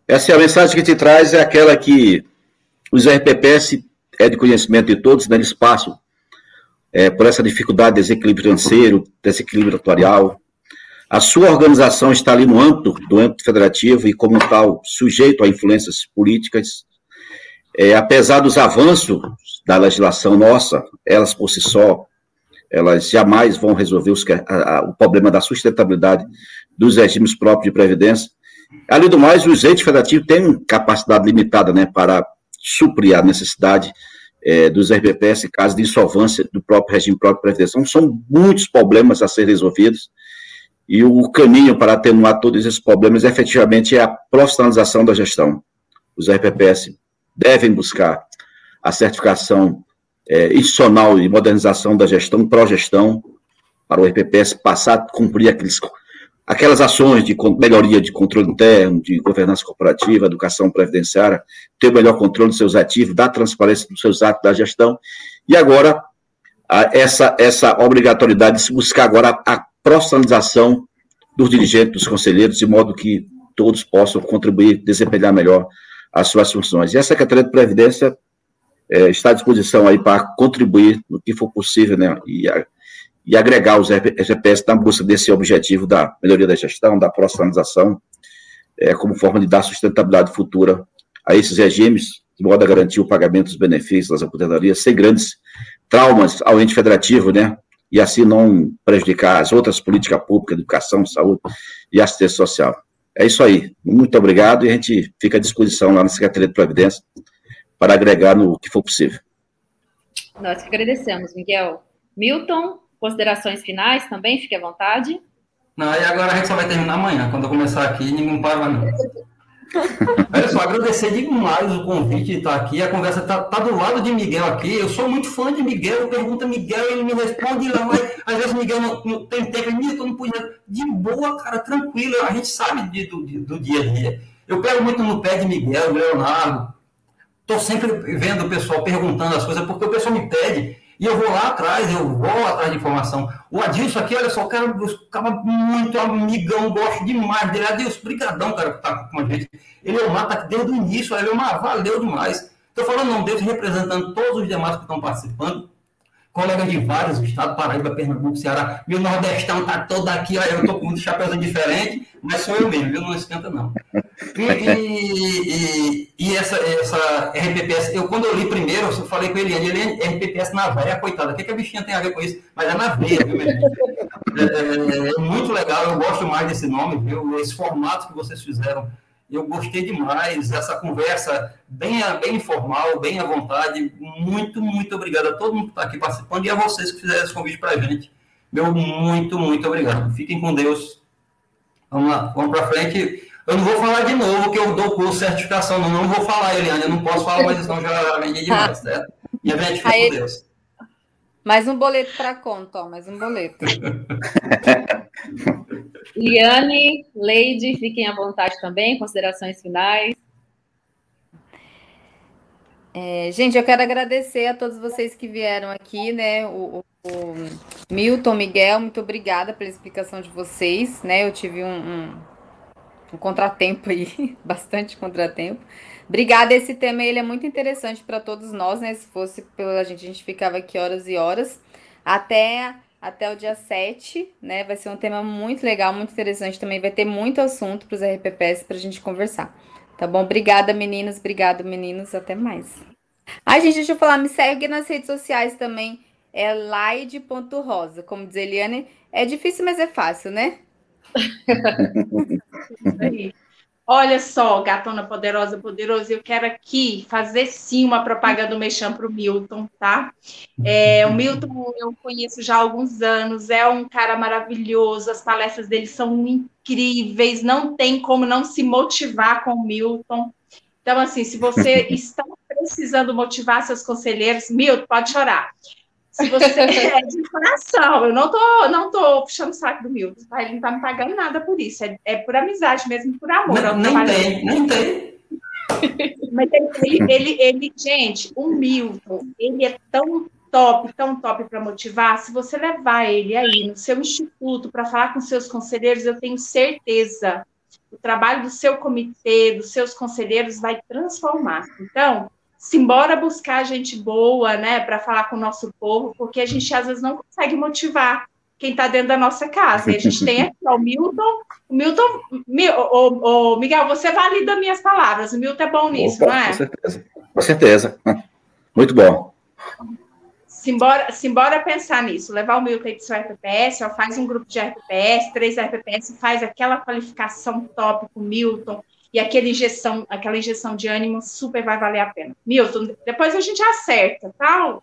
Essa é a mensagem que te traz, é aquela que os RPPS é de conhecimento de todos, dando espaço é, por essa dificuldade, desequilíbrio financeiro, desequilíbrio atuarial. A sua organização está ali no âmbito do âmbito federativo e, como tal, sujeito a influências políticas, é, apesar dos avanços da legislação nossa, elas por si só, elas jamais vão resolver os, a, a, o problema da sustentabilidade dos regimes próprios de previdência. Além do mais, os entes federativos têm capacidade limitada né, para suprir a necessidade é, dos RPPS em caso de insolvência do próprio regime próprio de previdência. Então, são muitos problemas a ser resolvidos e o caminho para atenuar todos esses problemas efetivamente é a profissionalização da gestão. Os RPPS devem buscar a certificação é, institucional e modernização da gestão, pró-gestão, para o RPPS passar a cumprir aqueles, aquelas ações de melhoria de controle interno, de governança corporativa, educação previdenciária, ter o melhor controle dos seus ativos, dar transparência dos seus atos da gestão, e agora essa, essa obrigatoriedade de se buscar agora a, a profissionalização dos dirigentes, dos conselheiros, de modo que todos possam contribuir, desempenhar melhor as suas funções. E a Secretaria de Previdência é, está à disposição aí para contribuir no que for possível, né, e, a, e agregar os GPS na busca desse objetivo da melhoria da gestão, da profissionalização, é, como forma de dar sustentabilidade futura a esses regimes, de modo a garantir o pagamento dos benefícios das aposentadorias, sem grandes traumas ao ente federativo, né, e assim não prejudicar as outras políticas públicas, educação, saúde e assistência social. É isso aí. Muito obrigado e a gente fica à disposição lá na Secretaria de Providência para agregar no que for possível. Nós que agradecemos, Miguel. Milton, considerações finais também, fique à vontade. Não, e agora a gente só vai terminar amanhã. Quando eu começar aqui, ninguém para não. Olha só, agradecer demais o convite de estar aqui. A conversa está tá do lado de Miguel aqui. Eu sou muito fã de Miguel. Eu pergunto a Miguel, ele me responde lá, mas às vezes Miguel não, não tem tempo. Miguel não podia. De boa, cara, tranquilo. A gente sabe de, do, do dia a dia. Eu pego muito no pé de Miguel, Leonardo. Estou sempre vendo o pessoal perguntando as coisas, porque o pessoal me pede. E eu vou lá atrás, eu vou atrás de informação. O Adilson aqui, olha só, o cara, o muito amigão, gosto demais dele. Adilson, brigadão, cara, que tá com a gente. Ele é o Mata desde o início, ele é uma, valeu demais. Estou falando não deles, representando todos os demais que estão participando colega de vários estados, Paraíba, Pernambuco, Ceará, meu Nordestão tá todo aqui, olha, eu tô com um chapéuzinho diferente, mas sou eu mesmo, viu? Não esquenta, não. E, e, e, essa, essa RPPS, eu quando eu li primeiro, eu falei com ele, ele é RPPS na veia, coitada, o que, que a bichinha tem a ver com isso? Mas é na veia, viu, meu é, é, é muito legal, eu gosto mais desse nome, viu? Esse formato que vocês fizeram eu gostei demais essa conversa bem, bem informal, bem à vontade. Muito, muito obrigado a todo mundo que está aqui participando e a vocês que fizeram esse convite para a gente. Meu muito, muito obrigado. Fiquem com Deus. Vamos lá, vamos para frente. Eu não vou falar de novo que eu dou curso certificação, não, não vou falar, Eliane. Eu não posso falar, mas então já vendi demais, certo? E a gente fica com Deus. Mais um boleto para conta, ó, mais um boleto. Liane, Leide, fiquem à vontade também, considerações finais. É, gente, eu quero agradecer a todos vocês que vieram aqui, né? O, o, o Milton, Miguel, muito obrigada pela explicação de vocês, né? Eu tive um, um, um contratempo aí, bastante contratempo. Obrigada, esse tema ele é muito interessante para todos nós, né? Se fosse pela gente, a gente ficava aqui horas e horas. Até, até o dia 7, né? Vai ser um tema muito legal, muito interessante também. Vai ter muito assunto para os RPPS para a gente conversar. Tá bom? Obrigada, meninos. Obrigado, meninos. Até mais. Ai, gente, deixa eu falar. Me segue nas redes sociais também. É laide.rosa. Como diz Eliane, é difícil, mas é fácil, né? Olha só, gatona poderosa, poderosa, eu quero aqui fazer sim uma propaganda do Mexam para o Milton, tá? É, o Milton eu conheço já há alguns anos, é um cara maravilhoso, as palestras dele são incríveis, não tem como não se motivar com o Milton. Então, assim, se você está precisando motivar seus conselheiros, Milton, pode chorar. Se você é de coração, eu não tô, não tô puxando o saco do Milton, tá? Ele não tá me pagando nada por isso. É, é por amizade mesmo, por amor. Não, nem tem, nem tem. Mas ele, ele, ele, gente, o Milton, ele é tão top, tão top para motivar. Se você levar ele aí no seu instituto para falar com seus conselheiros, eu tenho certeza o trabalho do seu comitê, dos seus conselheiros vai transformar. Então, simbora buscar gente boa, né, para falar com o nosso povo, porque a gente às vezes não consegue motivar quem está dentro da nossa casa. E a gente tem aqui ó, o Milton. O Milton, o, o, Miguel, você valida minhas palavras. O Milton é bom nisso, Opa, não é? Com certeza. Com certeza. Muito bom. Simbora, simbora pensar nisso, levar o Milton aí para o seu RPPS, ó, faz um grupo de RPPS, três RPPS, faz aquela qualificação top com o Milton, e aquela injeção, aquela injeção de ânimo super vai valer a pena. Milton, depois a gente acerta, tá?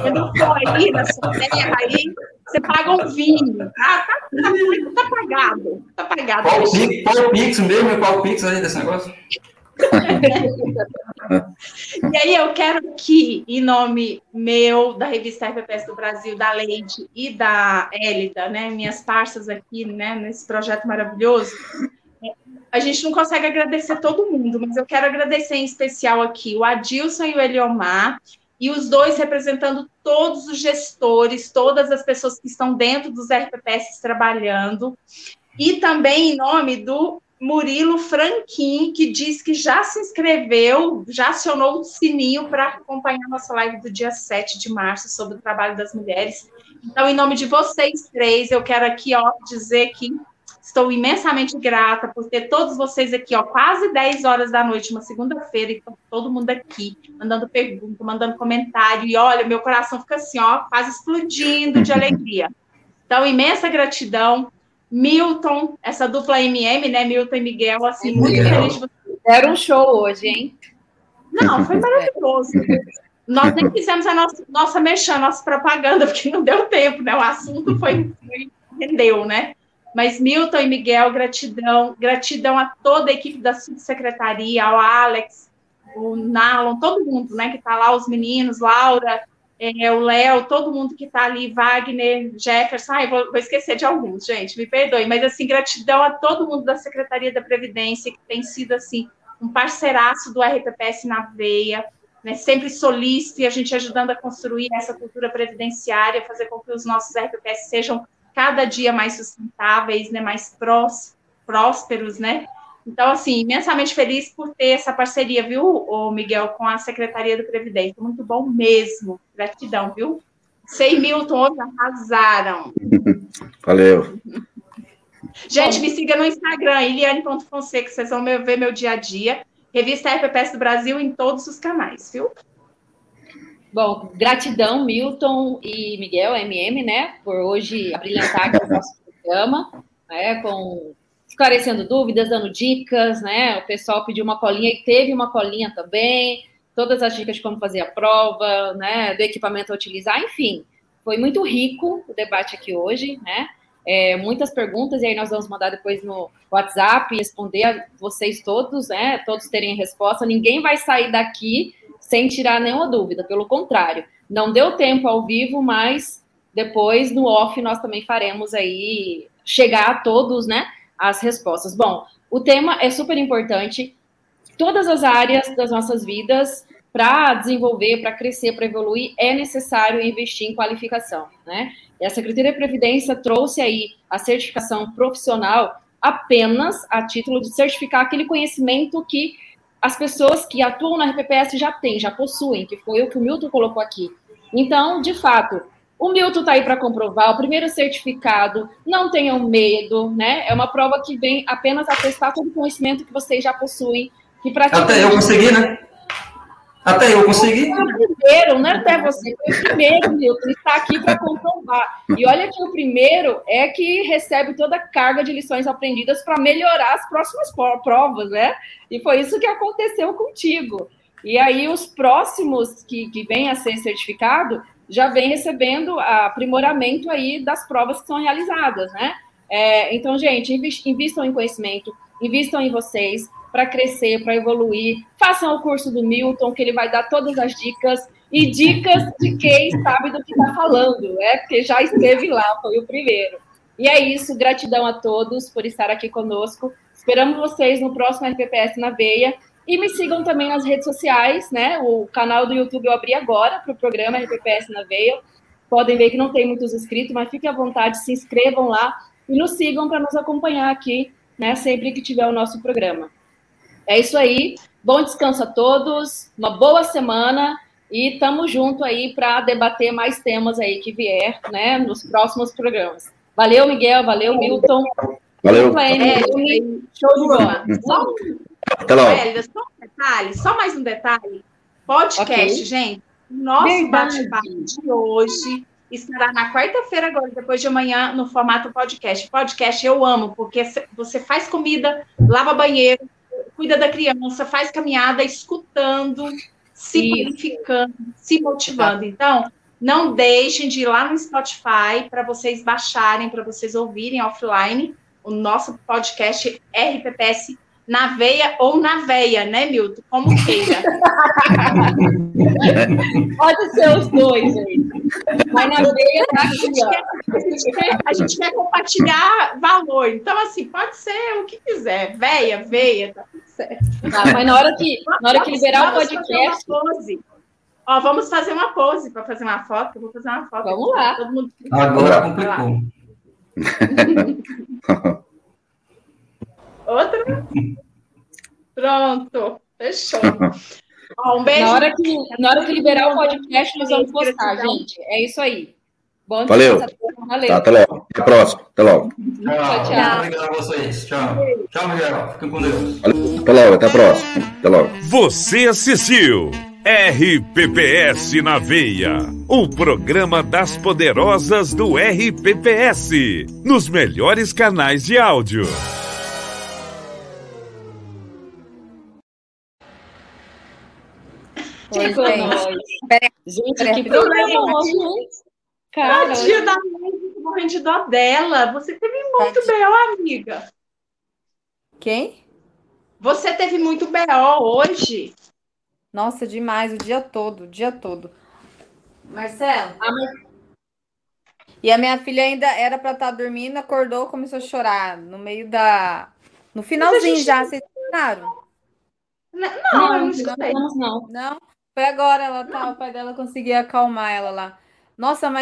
Quando for aí na sua terra aí, você paga um vinho, tá? Tá, tá, tá pagado, tá pagado. Qual, qual o Pix mesmo? Qual o Pix aí desse negócio? e aí eu quero que, em nome meu, da revista RPPS do Brasil, da Leide e da Élida, né, minhas parças aqui, né, nesse projeto maravilhoso, a gente não consegue agradecer todo mundo, mas eu quero agradecer em especial aqui o Adilson e o Eliomar, e os dois representando todos os gestores, todas as pessoas que estão dentro dos RPPS trabalhando, e também em nome do Murilo Franquin, que diz que já se inscreveu, já acionou o sininho para acompanhar nossa live do dia 7 de março sobre o trabalho das mulheres. Então, em nome de vocês três, eu quero aqui ó, dizer que Estou imensamente grata por ter todos vocês aqui, ó, quase 10 horas da noite, uma segunda-feira, e todo mundo aqui, mandando pergunta, mandando comentário, e olha, meu coração fica assim, ó, quase explodindo de alegria. Então, imensa gratidão. Milton, essa dupla MM, né, Milton e Miguel, assim, muito Miguel. feliz de vocês. Era um show hoje, hein? Não, foi maravilhoso. Nós nem fizemos a nossa, nossa mexã, nossa propaganda, porque não deu tempo, né? O assunto foi, foi rendeu, né? Mas Milton e Miguel, gratidão, gratidão a toda a equipe da subsecretaria, ao Alex, o Nalon, todo mundo, né, que está lá, os meninos, Laura, é, o Léo, todo mundo que está ali, Wagner, Jefferson, ai, vou, vou, esquecer de alguns, gente, me perdoe, mas assim, gratidão a todo mundo da Secretaria da Previdência, que tem sido assim, um parceiraço do RPPS na veia, né, sempre solícito e a gente ajudando a construir essa cultura previdenciária, fazer com que os nossos RPPS sejam cada dia mais sustentáveis, né, mais prós, prósperos, né? Então, assim, imensamente feliz por ter essa parceria, viu, Miguel, com a Secretaria do Previdência. Muito bom mesmo. Gratidão, viu? Sei, Milton, hoje arrasaram. Valeu. Gente, me siga no Instagram, Iliane.fonseca, vocês vão ver meu dia a dia. Revista RPPS do Brasil em todos os canais, viu? Bom, gratidão, Milton e Miguel, MM, né, por hoje abrilhantar aqui o nosso programa, né, com esclarecendo dúvidas, dando dicas, né, o pessoal pediu uma colinha e teve uma colinha também, todas as dicas de como fazer a prova, né, do equipamento a utilizar, enfim, foi muito rico o debate aqui hoje, né, é, muitas perguntas, e aí nós vamos mandar depois no WhatsApp responder a vocês todos, né, todos terem resposta, ninguém vai sair daqui sem tirar nenhuma dúvida, pelo contrário. Não deu tempo ao vivo, mas depois no off nós também faremos aí chegar a todos, né, as respostas. Bom, o tema é super importante. Todas as áreas das nossas vidas, para desenvolver, para crescer, para evoluir, é necessário investir em qualificação, né? E a Secretaria de Previdência trouxe aí a certificação profissional apenas a título de certificar aquele conhecimento que as pessoas que atuam na RPPS já têm, já possuem, que foi o que o Milton colocou aqui. Então, de fato, o Milton está aí para comprovar, o primeiro certificado, não tenham medo, né? É uma prova que vem apenas atestar todo o conhecimento que vocês já possuem. Que Até eu consegui, né? Até eu consegui. O primeiro, não é até você, foi o primeiro, Milton, está aqui para comprovar. E olha que o primeiro é que recebe toda a carga de lições aprendidas para melhorar as próximas provas, né? E foi isso que aconteceu contigo. E aí os próximos que, que vêm a ser certificado já vem recebendo aprimoramento aí das provas que são realizadas, né? É, então, gente, invistam em conhecimento, invistam em vocês para crescer, para evoluir. Façam o curso do Milton, que ele vai dar todas as dicas e dicas de quem sabe do que está falando, é porque já esteve lá, foi o primeiro. E é isso, gratidão a todos por estar aqui conosco. Esperamos vocês no próximo RPPS na Veia. E me sigam também nas redes sociais, né? O canal do YouTube eu abri agora para o programa RPPS na Veia. Podem ver que não tem muitos inscritos, mas fiquem à vontade, se inscrevam lá e nos sigam para nos acompanhar aqui, né? Sempre que tiver o nosso programa. É isso aí. Bom descanso a todos, uma boa semana e estamos junto aí para debater mais temas aí que vier, né? Nos próximos programas. Valeu, Miguel. Valeu, Milton. Valeu. É, show de bola. Só até logo. Velho, só um detalhe, só mais um detalhe. Podcast, okay. gente. Nosso bate-papo de hoje estará na quarta-feira agora, depois de amanhã, no formato podcast. Podcast eu amo, porque você faz comida, lava banheiro, cuida da criança, faz caminhada, escutando, se qualificando, se motivando. Então, não deixem de ir lá no Spotify para vocês baixarem, para vocês ouvirem offline o nosso podcast RPPS na veia ou na veia, né, Milton? Como queira. Pode ser os dois aí. Mas na veia tá aqui, ó. A gente, quer, a gente quer compartilhar valor. Então, assim, pode ser o que quiser. Veia, veia, tá tudo. Tá, mas na hora que, na hora que liberar o podcast. Pose. Ó, vamos fazer uma pose para fazer uma foto. Eu vou fazer uma foto. Vamos lá. Todo mundo... Agora complicou. Outra? Pronto, fechou. Ó, um beijo. Na hora, que, na hora que liberar o podcast, nós vamos postar, gente. É isso aí. Bom Valeu. Valeu. Tá, até logo. Até a próxima. Até logo. Tchau, tchau. Obrigado a vocês. Tchau. Tchau, Miguel. Fiquem com Deus. Valeu. Até logo. Até a próxima. Até logo. Você assistiu. RPPS na Veia, o programa das poderosas do RPPS, nos melhores canais de áudio. Pois gente. gente, que problema hoje, Cara, Tadinha da mãe, morrendo de dó dela. Você teve muito B.O., amiga. Quem? Você teve muito B.O. hoje. Nossa, demais, o dia todo, o dia todo. Marcelo? Ah, mas... E a minha filha ainda era para estar tá dormindo, acordou, começou a chorar no meio da. No finalzinho gente... já, vocês terminaram? Não, não, eu não escutei. Não, não. Não? Foi agora, ela tá, o pai dela conseguia acalmar ela lá. Nossa, mas